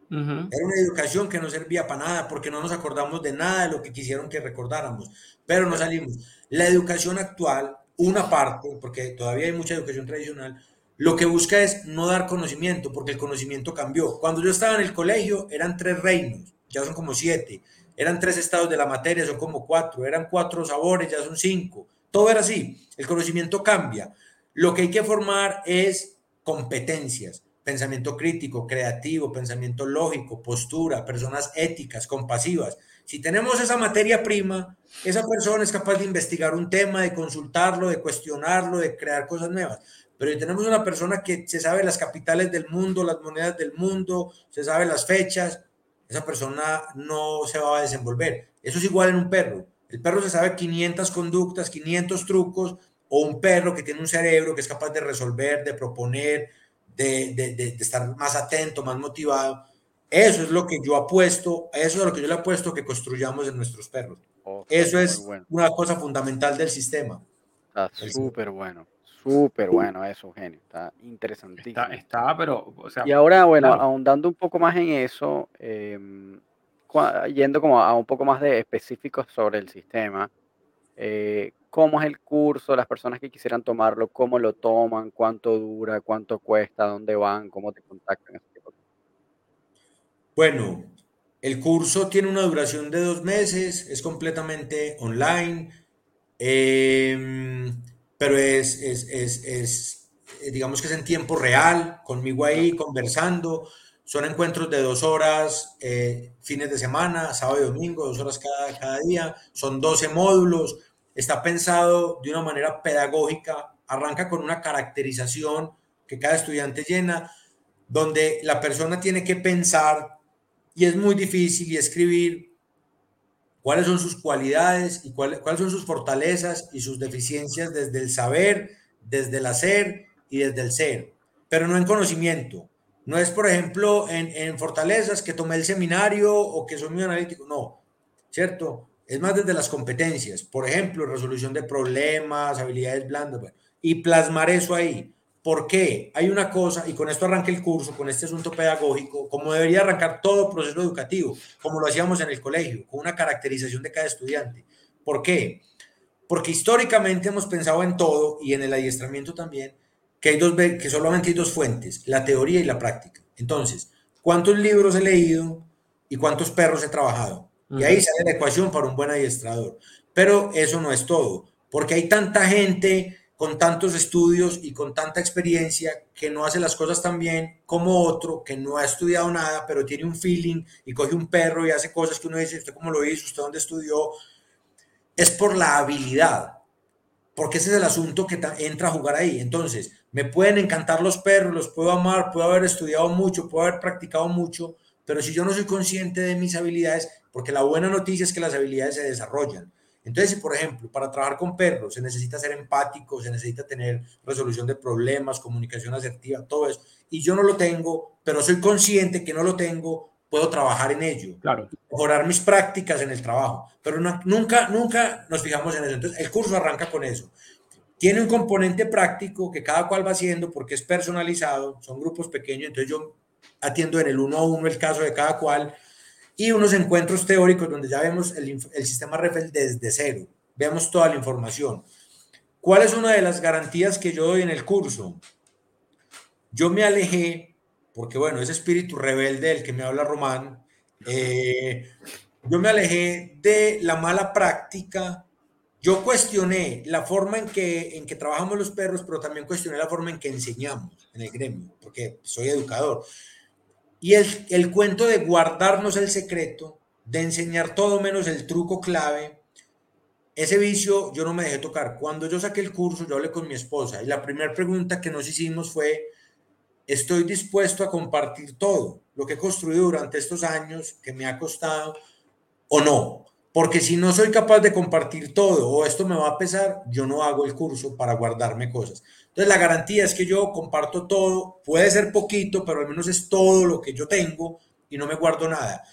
Era una educación que no servía para nada porque no nos acordamos de nada de lo que quisieron que recordáramos, pero no salimos. La educación actual, una parte, porque todavía hay mucha educación tradicional, lo que busca es no dar conocimiento porque el conocimiento cambió. Cuando yo estaba en el colegio eran tres reinos, ya son como siete. Eran tres estados de la materia, son como cuatro. Eran cuatro sabores, ya son cinco. Todo era así. El conocimiento cambia. Lo que hay que formar es competencias, pensamiento crítico, creativo, pensamiento lógico, postura, personas éticas, compasivas. Si tenemos esa materia prima, esa persona es capaz de investigar un tema, de consultarlo, de cuestionarlo, de crear cosas nuevas. Pero si tenemos una persona que se sabe las capitales del mundo, las monedas del mundo, se sabe las fechas, esa persona no se va a desenvolver. Eso es igual en un perro. El perro se sabe 500 conductas, 500 trucos, o un perro que tiene un cerebro que es capaz de resolver, de proponer, de, estar más atento, más motivado. Eso es lo que yo apuesto, eso es lo que yo le apuesto que construyamos en nuestros perros. eso es una cosa fundamental del sistema. Está súper bueno, súper bueno eso, Eugenio. Está interesantísimo. Está, pero, y ahora, bueno, ahondando un poco más en eso, em, yendo como a un poco más de específicos sobre el sistema, eh, cómo es el curso, las personas que quisieran tomarlo, cómo lo toman, cuánto dura, cuánto cuesta, dónde van, cómo te contactan. Bueno, el curso tiene una duración de dos meses, es completamente online, em, pero es, es, es, es, digamos que es en tiempo real, conmigo ahí conversando. Son encuentros de dos horas, eh, fines de semana, sábado y domingo, dos horas cada, cada día. Son 12 módulos. Está pensado de una manera pedagógica. Arranca con una caracterización que cada estudiante llena, donde la persona tiene que pensar, y es muy difícil, escribir cuáles son sus cualidades y cuáles, cuáles son sus fortalezas y sus deficiencias desde el saber, desde el hacer y desde el ser, pero no en conocimiento. No es, por ejemplo, en, fortalezas que tomé el seminario o que soy muy analítico, no, ¿cierto? Es más desde las competencias, por ejemplo, resolución de problemas, habilidades blandas, y plasmar eso ahí. ¿Por qué? Hay una cosa, y con esto arranca el curso, con este asunto pedagógico, como debería arrancar todo proceso educativo, como lo hacíamos en el colegio, con una caracterización de cada estudiante. ¿Por qué? Porque históricamente hemos pensado en todo, y en el adiestramiento también, que, hay dos, que solamente hay dos fuentes, la teoría y la práctica. Entonces, ¿cuántos libros he leído y cuántos perros he trabajado? Y ahí sale la ecuación para un buen adiestrador. Pero eso no es todo, porque hay tanta gente con tantos estudios y con tanta experiencia que no hace las cosas tan bien como otro que no ha estudiado nada, pero tiene un feeling y coge un perro y hace cosas que uno dice, ¿usted cómo lo hizo? ¿Usted dónde estudió? Es por la habilidad, porque ese es el asunto que entra a jugar ahí. Entonces, me pueden encantar los perros, los puedo amar, puedo haber estudiado mucho, puedo haber practicado mucho, pero si yo no soy consciente de mis habilidades, porque la buena noticia es que las habilidades se desarrollan. Entonces, si por ejemplo, para trabajar con perros se necesita ser empático, se necesita tener resolución de problemas, comunicación asertiva, todo eso, y yo no lo tengo, pero soy consciente que no lo tengo, puedo trabajar en ello, claro. mejorar mis prácticas en el trabajo, pero nunca, nunca nos fijamos en eso. Entonces, el curso arranca con eso. Tiene un componente práctico que cada cual va haciendo porque es personalizado, son grupos pequeños, entonces yo atiendo en el uno a uno el caso de cada cual y unos encuentros teóricos donde ya vemos el, el sistema REFEL desde cero, vemos toda la información. ¿Cuál es una de las garantías que yo doy en el curso? Yo me alejé, porque bueno, ese espíritu rebelde del que me habla Román, eh, yo me alejé de la mala práctica yo cuestioné la forma en que, en que trabajamos los perros, pero también cuestioné la forma en que enseñamos en el gremio, porque soy educador. Y el, el cuento de guardarnos el secreto, de enseñar todo menos el truco clave, ese vicio yo no me dejé tocar. Cuando yo saqué el curso, yo hablé con mi esposa y la primera pregunta que nos hicimos fue, ¿estoy dispuesto a compartir todo lo que he construido durante estos años que me ha costado o no? Porque si no soy capaz de compartir todo o esto me va a pesar, yo no hago el curso para guardarme cosas. Entonces la garantía es que yo comparto todo, puede ser poquito, pero al menos es todo lo que yo tengo y no me guardo nada.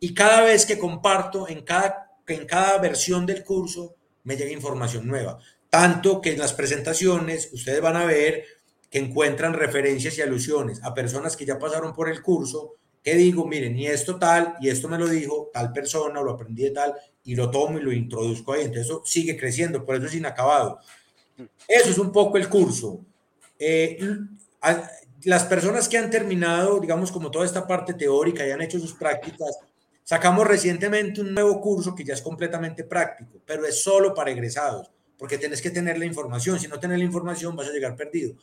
Y cada vez que comparto, en cada, en cada versión del curso, me llega información nueva. Tanto que en las presentaciones ustedes van a ver que encuentran referencias y alusiones a personas que ya pasaron por el curso que digo, miren, y esto tal, y esto me lo dijo tal persona, lo aprendí tal, y lo tomo y lo introduzco ahí. Entonces eso sigue creciendo, por eso es inacabado. Eso es un poco el curso. Eh, las personas que han terminado, digamos, como toda esta parte teórica y han hecho sus prácticas, sacamos recientemente un nuevo curso que ya es completamente práctico, pero es solo para egresados, porque tienes que tener la información. Si no tienes la información, vas a llegar perdido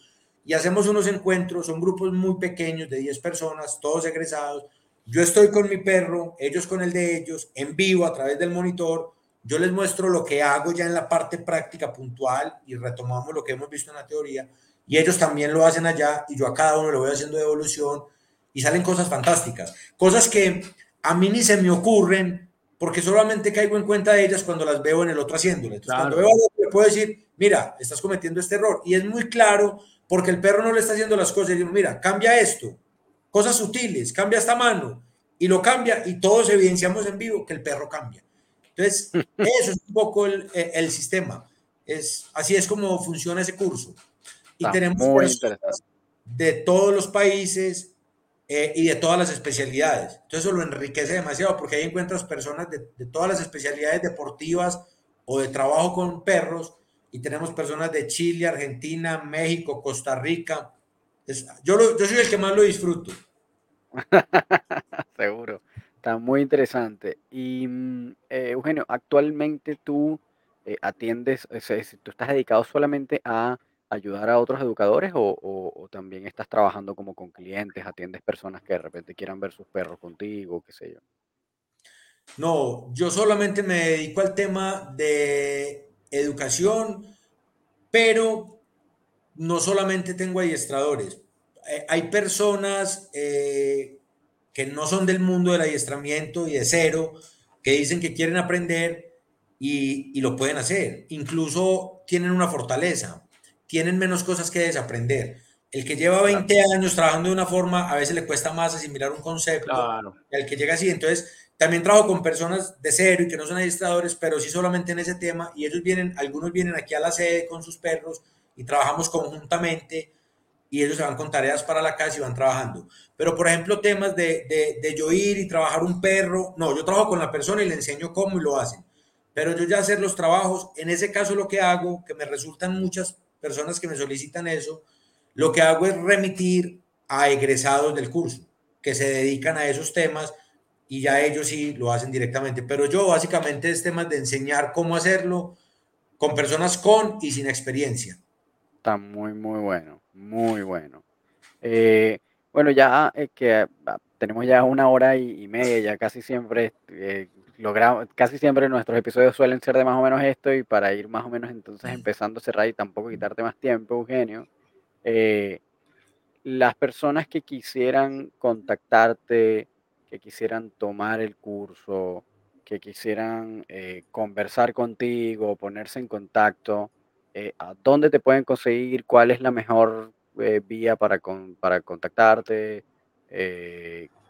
y hacemos unos encuentros, son grupos muy pequeños de 10 personas, todos egresados. Yo estoy con mi perro, ellos con el de ellos, en vivo a través del monitor. Yo les muestro lo que hago ya en la parte práctica puntual y retomamos lo que hemos visto en la teoría. Y ellos también lo hacen allá y yo a cada uno lo voy haciendo de evolución y salen cosas fantásticas. Cosas que a mí ni se me ocurren porque solamente caigo en cuenta de ellas cuando las veo en el otro haciéndolo. cuando veo a otro, le puedo decir, mira, estás cometiendo este error. Y es muy claro porque el perro no le está haciendo las cosas. Y digo, mira, cambia esto, cosas sutiles, cambia esta mano, y lo cambia, y todos evidenciamos en vivo que el perro cambia. Entonces, eso es un poco el, el sistema. Es, así es como funciona ese curso. Y tenemos personas de todos los países eh, y de todas las especialidades. Entonces, eso lo enriquece demasiado porque ahí encuentras personas de, de todas las especialidades deportivas o de trabajo con perros y tenemos personas de Chile, Argentina, México, Costa Rica. yo, yo soy el que más lo disfruto. Seguro. Está muy interesante. Y mm, eh, Eugenio, actualmente tú eh, atiendes, tú estás dedicado solamente a ayudar a otros educadores o, también estás trabajando como con clientes, atiendes personas que de repente quieran ver sus perros contigo, qué sé yo. No, yo solamente me dedico al tema de educación, pero no solamente tengo adiestradores. Eh, hay personas eh, que no son del mundo del adiestramiento y de cero, que dicen que quieren aprender y, lo pueden hacer. Incluso tienen una fortaleza, tienen menos cosas que desaprender. El que lleva 20 años trabajando de una forma, a veces le cuesta más asimilar un concepto. Claro. El que llega así, entonces también trabajo con personas de cero y que no son adiestradores, pero sí solamente en ese tema. Y ellos vienen, algunos vienen aquí a la sede con sus perros y trabajamos conjuntamente y ellos se van con tareas para la casa y van trabajando. Pero, por ejemplo, temas de, de, de yo ir y trabajar un perro, no, yo trabajo con la persona y le enseño cómo y lo hacen. Pero yo ya hacer los trabajos, en ese caso lo que hago, que me resultan muchas personas que me solicitan eso, lo que hago es remitir a egresados del curso que se dedican a esos temas y ya ellos sí lo hacen directamente. Pero yo básicamente es temas de enseñar cómo hacerlo con personas con y sin experiencia. Está muy, muy bueno, muy bueno. Eh, bueno, ya eh, que ah, tenemos ya una hora y, media, ya casi siempre eh, logramos, casi siempre nuestros episodios suelen ser de más o menos esto y para ir más o menos entonces empezando a cerrar y tampoco quitarte más tiempo, Eugenio. las personas que quisieran contactarte, que quisieran tomar el curso, que quisieran eh, conversar contigo, ponerse en contacto, eh, ¿a dónde te pueden conseguir? ¿Cuál es la mejor eh, vía para, para contactarte?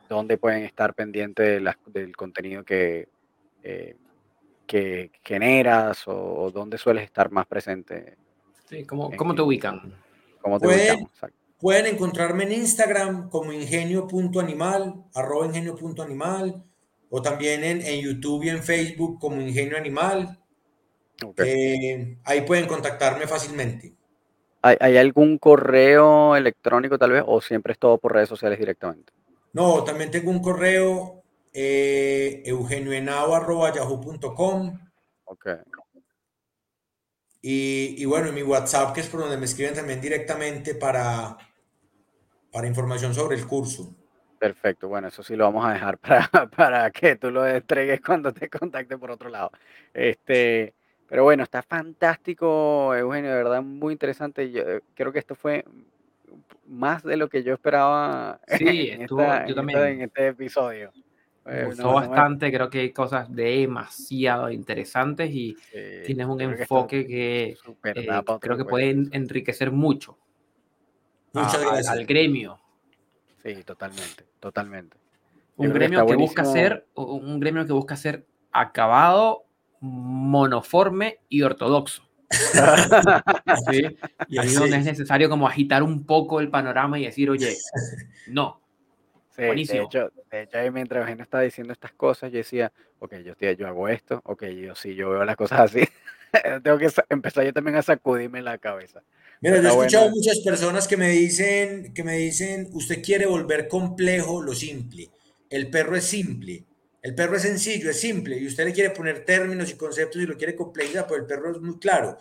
¿Dónde pueden estar pendientes del contenido que, que generas o, dónde sueles estar más presente? Sí, ¿cómo, cómo te ubican? ¿Cómo te ubican? Pueden encontrarme en Instagram como ingenio.animal, arroba ingenio.animal, o también en, en, YouTube y en Facebook como Ingenio Animal. Eh, ahí pueden contactarme fácilmente. ¿Hay, algún correo electrónico tal vez o siempre es todo por redes sociales directamente? No, también tengo un correo eh, eugenioenao.yahoo.com. Ok. Y, y, bueno, mi WhatsApp, que es por donde me escriben también directamente para, para información sobre el curso. Perfecto, bueno, eso sí lo vamos a dejar para, para que tú lo entregues cuando te contacte por otro lado. Este, pero bueno, está fantástico, Eugenio, de verdad muy interesante. Yo eh, creo que esto fue más de lo que yo esperaba sí, en, estuvo, yo también. en este episodio. Me gustó bastante, creo que hay cosas demasiado interesantes y tienes un enfoque que, eh, creo que puede enriquecer mucho al, gremio. Sí, totalmente, totalmente. Un gremio que, busca ser, un gremio que busca ser acabado, monoforme y ortodoxo. Y ahí donde es necesario como agitar un poco el panorama y decir, oye, no. Buenísimo. De hecho, de hecho, mientras Eugenio estaba diciendo estas cosas, yo decía, ok, yo, yo hago esto, ok, yo sí, yo veo las cosas así. Tengo que empezar yo también a sacudirme la cabeza. Mira, yo he escuchado muchas personas que me dicen, que me dicen, usted quiere volver complejo lo simple. El perro es simple. El perro es sencillo, es simple. Y usted le quiere poner términos y conceptos y lo quiere complejizar, pero el perro es muy claro.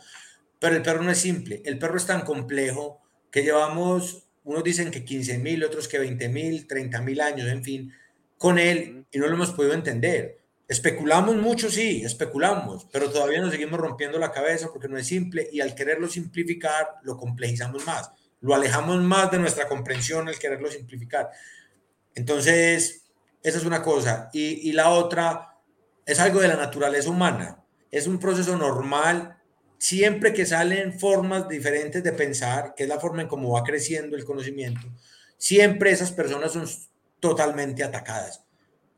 Pero el perro no es simple. El perro es tan complejo que llevamos, unos dicen que 15 mil, otros que 20 mil, 30 mil años, en fin, con él y no lo hemos podido entender. Especulamos mucho, sí, especulamos, pero todavía nos seguimos rompiendo la cabeza porque no es simple y al quererlo simplificar lo complejizamos más, lo alejamos más de nuestra comprensión al quererlo simplificar. Entonces, esa es una cosa. Y, y la otra es algo de la naturaleza humana, es un proceso normal. Siempre que salen formas diferentes de pensar, que es la forma en cómo va creciendo el conocimiento, siempre esas personas son totalmente atacadas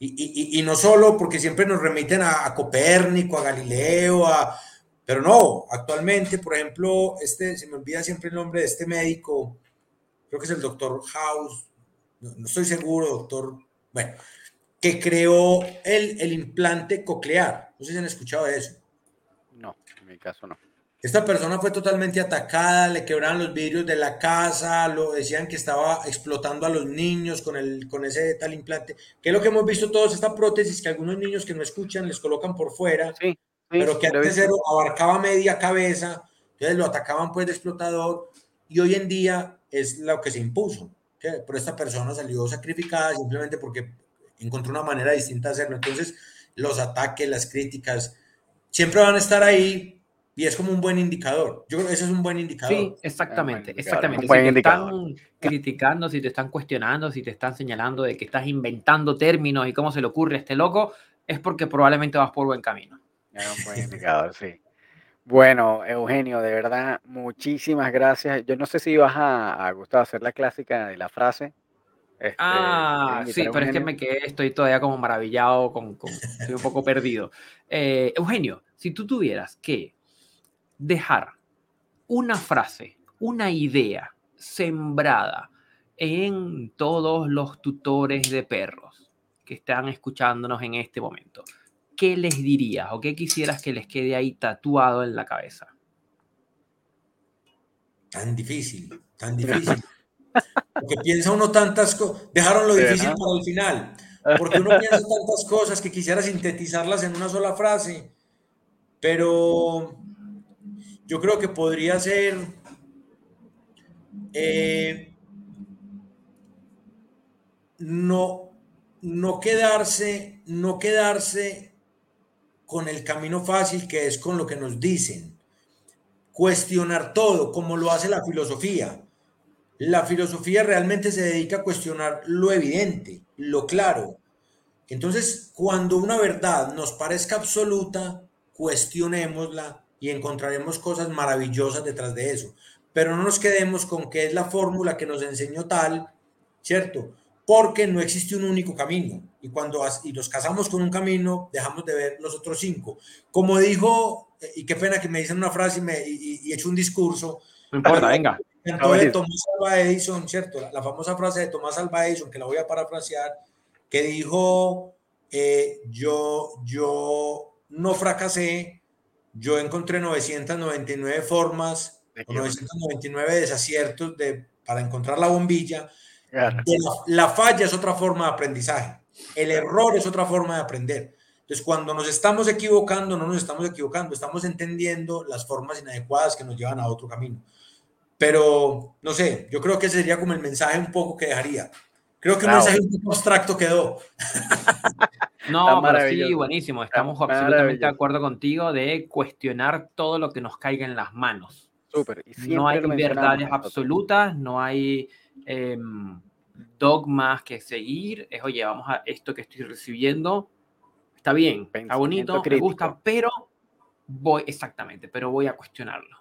y, no solo porque siempre nos remiten a, Copérnico, a Galileo, a, pero no, actualmente, por ejemplo, este, se me olvida siempre el nombre de este médico, creo que es el doctor House, no, estoy seguro, doctor, bueno, que creó el, el, implante coclear. No sé si han escuchado de eso. No, en mi caso no. Esta persona fue totalmente atacada, le quebraron los vidrios de la casa, lo decían que estaba explotando a los niños con, el, con ese tal implante. Que es lo que hemos visto todos, esta prótesis que algunos niños que no escuchan les colocan por fuera, Sí, sí, pero que antes era- abarcaba media cabeza, entonces lo atacaban pues de explotador y hoy en día es lo que se impuso. ¿ok? Pero esta persona salió sacrificada simplemente porque encontró una manera distinta de hacerlo. Entonces los ataques, las críticas, siempre van a estar ahí y es como un buen indicador. Yo creo que ese es un buen indicador. Sí, exactamente, indicador, exactamente. un Si buen te indicador. están criticando, si te están cuestionando, si te están señalando de que estás inventando términos y cómo se le ocurre a este loco, es porque probablemente vas por buen camino. Es un buen indicador, sí. Bueno, Eugenio, de verdad, muchísimas gracias. Yo no sé si vas a, a Gustavo, hacer la clásica de la frase. Este, Ah, ¿quieres sí, pero es que me quedé, estoy todavía como maravillado, con, con- estoy un poco perdido. Eh, Eugenio, si tú tuvieras que dejar una frase, una idea sembrada en todos los tutores de perros que están escuchándonos en este momento, ¿qué les dirías o qué quisieras que les quede ahí tatuado en la cabeza? Tan difícil, tan difícil. Porque piensa uno tantas cosas. Dejaron lo difícil para el final. Porque uno piensa tantas cosas que quisiera sintetizarlas en una sola frase. Pero yo creo que podría ser. eh, no, no quedarse, no quedarse con el camino fácil que es con lo que nos dicen. Cuestionar todo, como lo hace la filosofía. La filosofía realmente se dedica a cuestionar lo evidente, lo claro. Entonces, cuando una verdad nos parezca absoluta, cuestionémosla y encontraremos cosas maravillosas detrás de eso. Pero no nos quedemos con que es la fórmula que nos enseñó tal, ¿cierto? Porque no existe un único camino. Y cuando y nos casamos con un camino, dejamos de ver los otros cinco. Como dijo, y qué pena que me dicen una frase y, me, y, y- y echo un discurso, No importa, venga. buenísimo. Tomás Alva Edison, ¿cierto? La, la famosa frase de Tomás Alva Edison, que la voy a parafrasear, que dijo, eh, yo, yo no fracasé, yo encontré 999 formas, De o que- 999 desaciertos de, para encontrar la bombilla. Claro. La, la falla es otra forma de aprendizaje, el error es otra forma de aprender. Entonces, cuando nos estamos equivocando, no nos estamos equivocando, estamos entendiendo las formas inadecuadas que nos llevan a otro camino. Pero, no sé, yo creo que ese sería como el mensaje un poco que dejaría. Creo que un Bravo. mensaje un poco abstracto quedó. No, pero sí, buenísimo. Estamos absolutamente de acuerdo contigo de cuestionar todo lo que nos caiga en las manos. Súper. Y No hay verdades absolutas, no hay em, dogmas que seguir. Es, oye, vamos a esto que estoy recibiendo. Está bien, está bonito, me gusta, pero voy, exactamente, pero voy a cuestionarlo.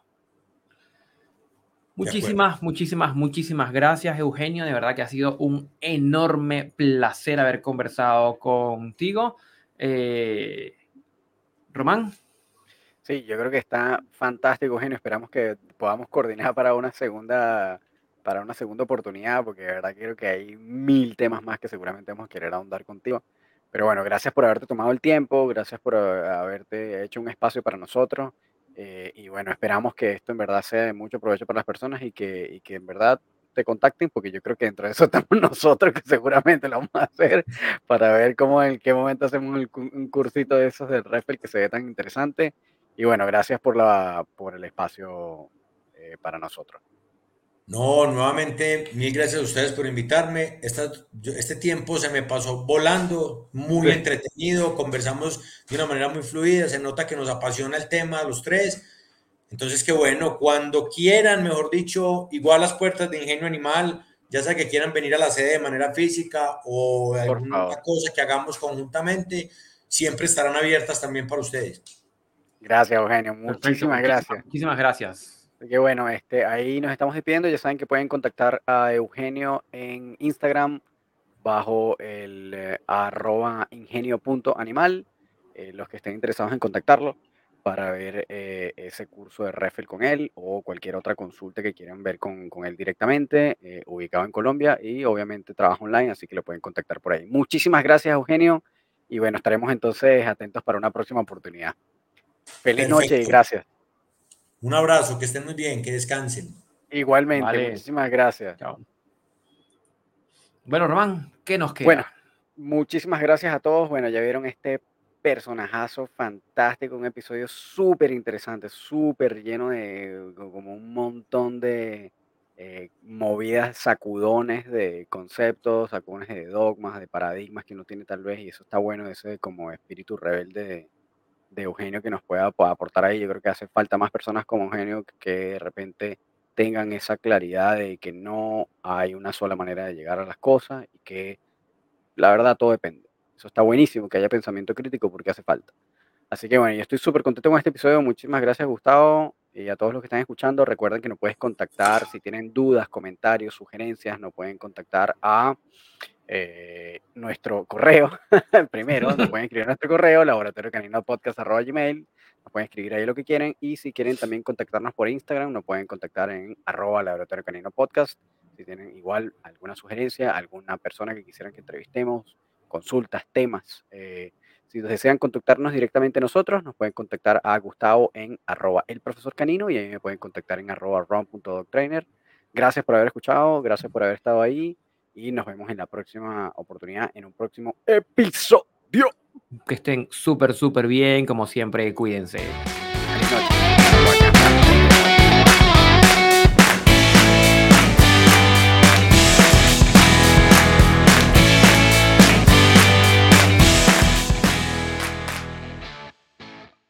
Muchísimas, muchísimas, muchísimas gracias, Eugenio. De verdad que ha sido un enorme placer haber conversado contigo. Eh, Román, Sí, yo creo que está fantástico, Eugenio. Esperamos que podamos coordinar para una segunda, para una segunda oportunidad, porque de verdad creo que hay mil temas más que seguramente vamos a querer ahondar contigo. Pero bueno, gracias por haberte tomado el tiempo, gracias por haberte hecho un espacio para nosotros. Eh, y bueno, esperamos que esto en verdad sea de mucho provecho para las personas y que, y que en verdad te contacten, porque yo creo que dentro de eso estamos nosotros, que seguramente lo vamos a hacer, para ver cómo en qué momento hacemos el un cursito de esos del Refel que se ve tan interesante. Y bueno, gracias por, la, por el espacio eh, para nosotros. No, nuevamente, mil gracias a ustedes por invitarme. Esta- yo- este tiempo se me pasó volando, muy Sí. entretenido, conversamos de una manera muy fluida, se nota que nos apasiona el tema a los tres. Entonces, qué bueno, cuando quieran, mejor dicho, igual las puertas de Ingenio Animal, ya sea que quieran venir a la sede de manera física o alguna favor. cosa que hagamos conjuntamente, siempre estarán abiertas también para ustedes. Gracias, Eugenio. perfecto, Muchísimas gracias. Muchísimas gracias. Así que bueno, este, ahí nos estamos despidiendo. Ya saben que pueden contactar a Eugenio en Instagram bajo el eh, arroba ingenio.animal. eh, los que estén interesados en contactarlo para ver eh, ese curso de Refel con él o cualquier otra consulta que quieran ver con, con él directamente, eh, ubicado en Colombia y obviamente trabaja online, así que lo pueden contactar por ahí. Muchísimas gracias, Eugenio. Y bueno, estaremos entonces atentos para una próxima oportunidad. Feliz noche y gracias. Un abrazo, que estén muy bien, que descansen. Igualmente, Vale. muchísimas gracias. Chao. Bueno, Román, ¿qué nos queda? Bueno, muchísimas gracias a todos. Bueno, ya vieron este personajazo fantástico, un episodio súper interesante, súper lleno de co- como un montón de eh, movidas, sacudones de conceptos, sacudones de dogmas, de paradigmas que uno tiene tal vez, y eso está bueno, ese como espíritu rebelde de, de Eugenio que nos pueda po- aportar ahí. Yo creo que hace falta más personas como Eugenio que de repente tengan esa claridad de que no hay una sola manera de llegar a las cosas y que la verdad todo depende. Eso está buenísimo, que haya pensamiento crítico porque hace falta. Así que bueno, yo estoy súper contento con este episodio. Muchísimas gracias, Gustavo. Y a todos los que están escuchando, recuerden que nos puedes contactar si tienen dudas, comentarios, sugerencias, nos pueden contactar a eh, nuestro correo. Primero, nos pueden escribir a nuestro correo, laboratoriocaninopodcast.gmail. Nos pueden escribir ahí lo que quieren. Y si quieren también contactarnos por Instagram, nos pueden contactar en arroba laboratorio canino podcast. Si tienen igual alguna sugerencia, alguna persona que quisieran que entrevistemos, consultas, temas. eh, si desean contactarnos directamente nosotros, nos pueden contactar a Gustavo en arroba el profesor canino y ahí me pueden contactar en arroba ron.doctrainer. Gracias por haber escuchado, gracias por haber estado ahí y nos vemos en la próxima oportunidad, en un próximo episodio. Que estén súper, súper bien, como siempre, cuídense.